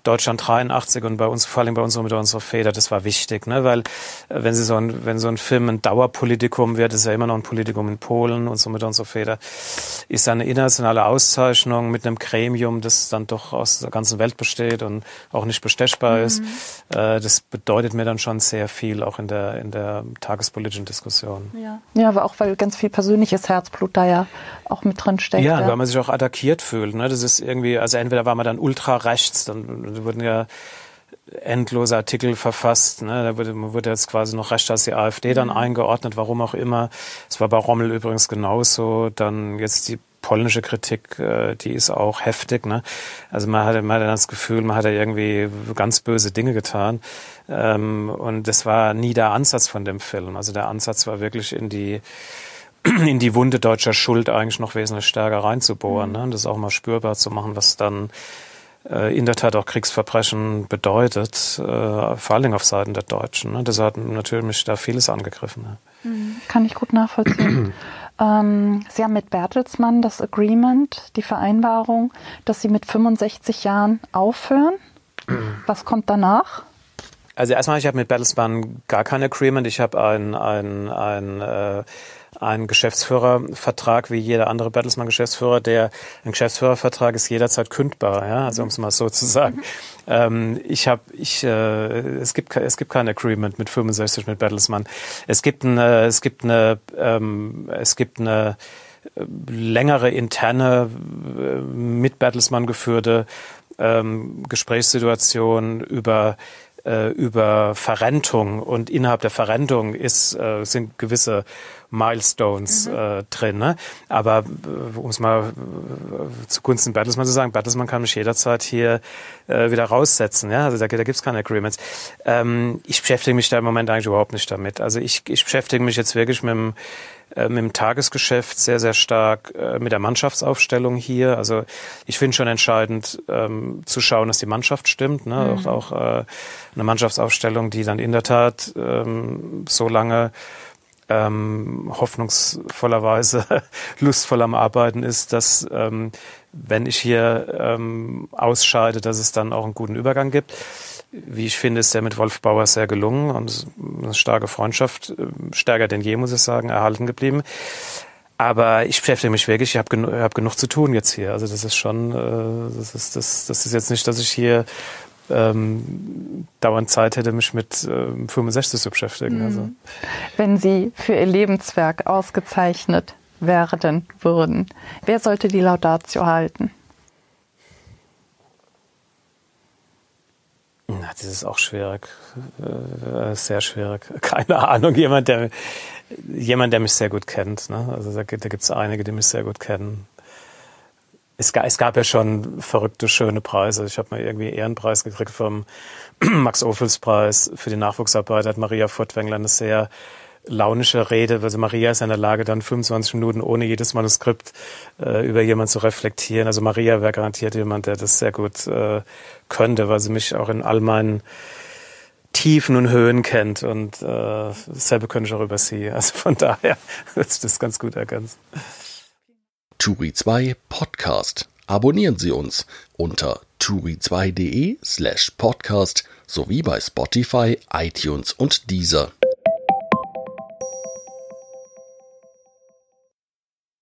Deutschland 83 und bei uns, vor allem bei uns mit unserer Feder, das war wichtig, ne? weil äh, wenn sie so ein, wenn so ein Film ein Dauerpolitikum wird, ist ja immer noch ein Politikum in Polen und so mit unserer Feder, ist eine internationale Auszeichnung mit einem Gremium, das dann doch aus der ganzen Welt besteht und auch nicht bestechbar mhm. ist. Äh, das bedeutet mir dann schon sehr viel, auch in der, in der tagespolitischen Diskussion. Ja. ja, aber auch weil ganz viel persönliches Herzblut da ja auch mit drin steckt. Ja, ja. weil man sich auch attackiert fühlt. Ne? Das ist irgendwie, also entweder war man dann ultra rechts, dann wurden ja endlose Artikel verfasst. Ne? Da wurde, man wurde jetzt quasi noch rechter als die AfD dann mhm. eingeordnet, warum auch immer. Es war bei Rommel übrigens genauso. Dann jetzt die polnische Kritik, äh, die ist auch heftig. Ne? Also man hatte, man hatte das Gefühl, man hat irgendwie ganz böse Dinge getan. Ähm, und das war nie der Ansatz von dem Film. Also der Ansatz war wirklich in die in die Wunde deutscher Schuld eigentlich noch wesentlich stärker reinzubohren mhm. ne? und das auch mal spürbar zu machen, was dann in der Tat auch Kriegsverbrechen bedeutet, äh, vor allem auf Seiten der Deutschen. Ne? Das hat natürlich da vieles angegriffen. Mhm. Kann ich gut nachvollziehen. ähm, Sie haben mit Bertelsmann das Agreement, die Vereinbarung, dass Sie mit 65 Jahren aufhören. Was kommt danach? Also erstmal, ich habe mit Bertelsmann gar kein Agreement. Ich habe ein, ein, ein äh, einen Geschäftsführervertrag wie jeder andere Bertelsmann-Geschäftsführer. Der ein Geschäftsführervertrag ist jederzeit kündbar, ja, also um es mal so zu sagen. Ähm, ich habe, ich, äh, es gibt, es gibt kein Agreement mit 65 mit Bertelsmann. Es gibt eine, es gibt eine, ähm, es gibt eine äh, längere interne äh, mit Bertelsmann geführte ähm, Gesprächssituation über äh, über Verrentung und innerhalb der Verrentung ist, äh, sind gewisse Milestones mhm. äh, drin. Ne? Aber äh, um es mal äh, zugunsten Bertelsmann zu sagen, Bertelsmann kann mich jederzeit hier äh, wieder raussetzen. Ja? Also da, da gibt es keine Agreements. Ähm, ich beschäftige mich da im Moment eigentlich überhaupt nicht damit. Also ich, ich beschäftige mich jetzt wirklich mit dem äh, mit dem Tagesgeschäft sehr, sehr stark äh, mit der Mannschaftsaufstellung hier. Also ich finde schon entscheidend ähm, zu schauen, dass die Mannschaft stimmt. Ne? Mhm. Auch, auch äh, eine Mannschaftsaufstellung, die dann in der Tat ähm, so lange ähm, hoffnungsvollerweise lustvoll am Arbeiten ist, dass ähm, wenn ich hier ähm, ausscheide, dass es dann auch einen guten Übergang gibt. Wie ich finde, ist der mit Wolf Bauer sehr gelungen und eine starke Freundschaft, äh, stärker denn je, muss ich sagen, erhalten geblieben. Aber ich beschäftige mich wirklich, ich habe genu hab genug zu tun jetzt hier. Also das ist schon, äh, das, ist, das, das ist jetzt nicht, dass ich hier ähm, dauernd Zeit hätte, mich mit ähm, 65 zu beschäftigen. Also. Mhm. Wenn Sie für Ihr Lebenswerk ausgezeichnet werden würden, wer sollte die Laudatio halten? Na, das ist auch schwierig, äh, sehr schwierig. Keine Ahnung, jemand, der jemand, der mich sehr gut kennt. Ne? Also da, da gibt es einige, die mich sehr gut kennen es, gab, es gab ja schon verrückte, schöne Preise. Ich habe mal irgendwie Ehrenpreis gekriegt vom Max-Ophüls-Preis für die Nachwuchsarbeit. Hat Maria Furtwängler eine sehr launische Rede. Also Maria ist in der Lage, dann 25 Minuten ohne jedes Manuskript äh, über jemanden zu reflektieren. Also Maria wäre garantiert jemand, der das sehr gut äh, könnte, weil sie mich auch in all meinen Tiefen und Höhen kennt und äh, dasselbe könnte ich auch über sie. Also von daher wird sich das ganz gut ergänzen. Turi 2 Podcast. Abonnieren Sie uns unter turi2.de slash podcast sowie bei Spotify, iTunes und Deezer.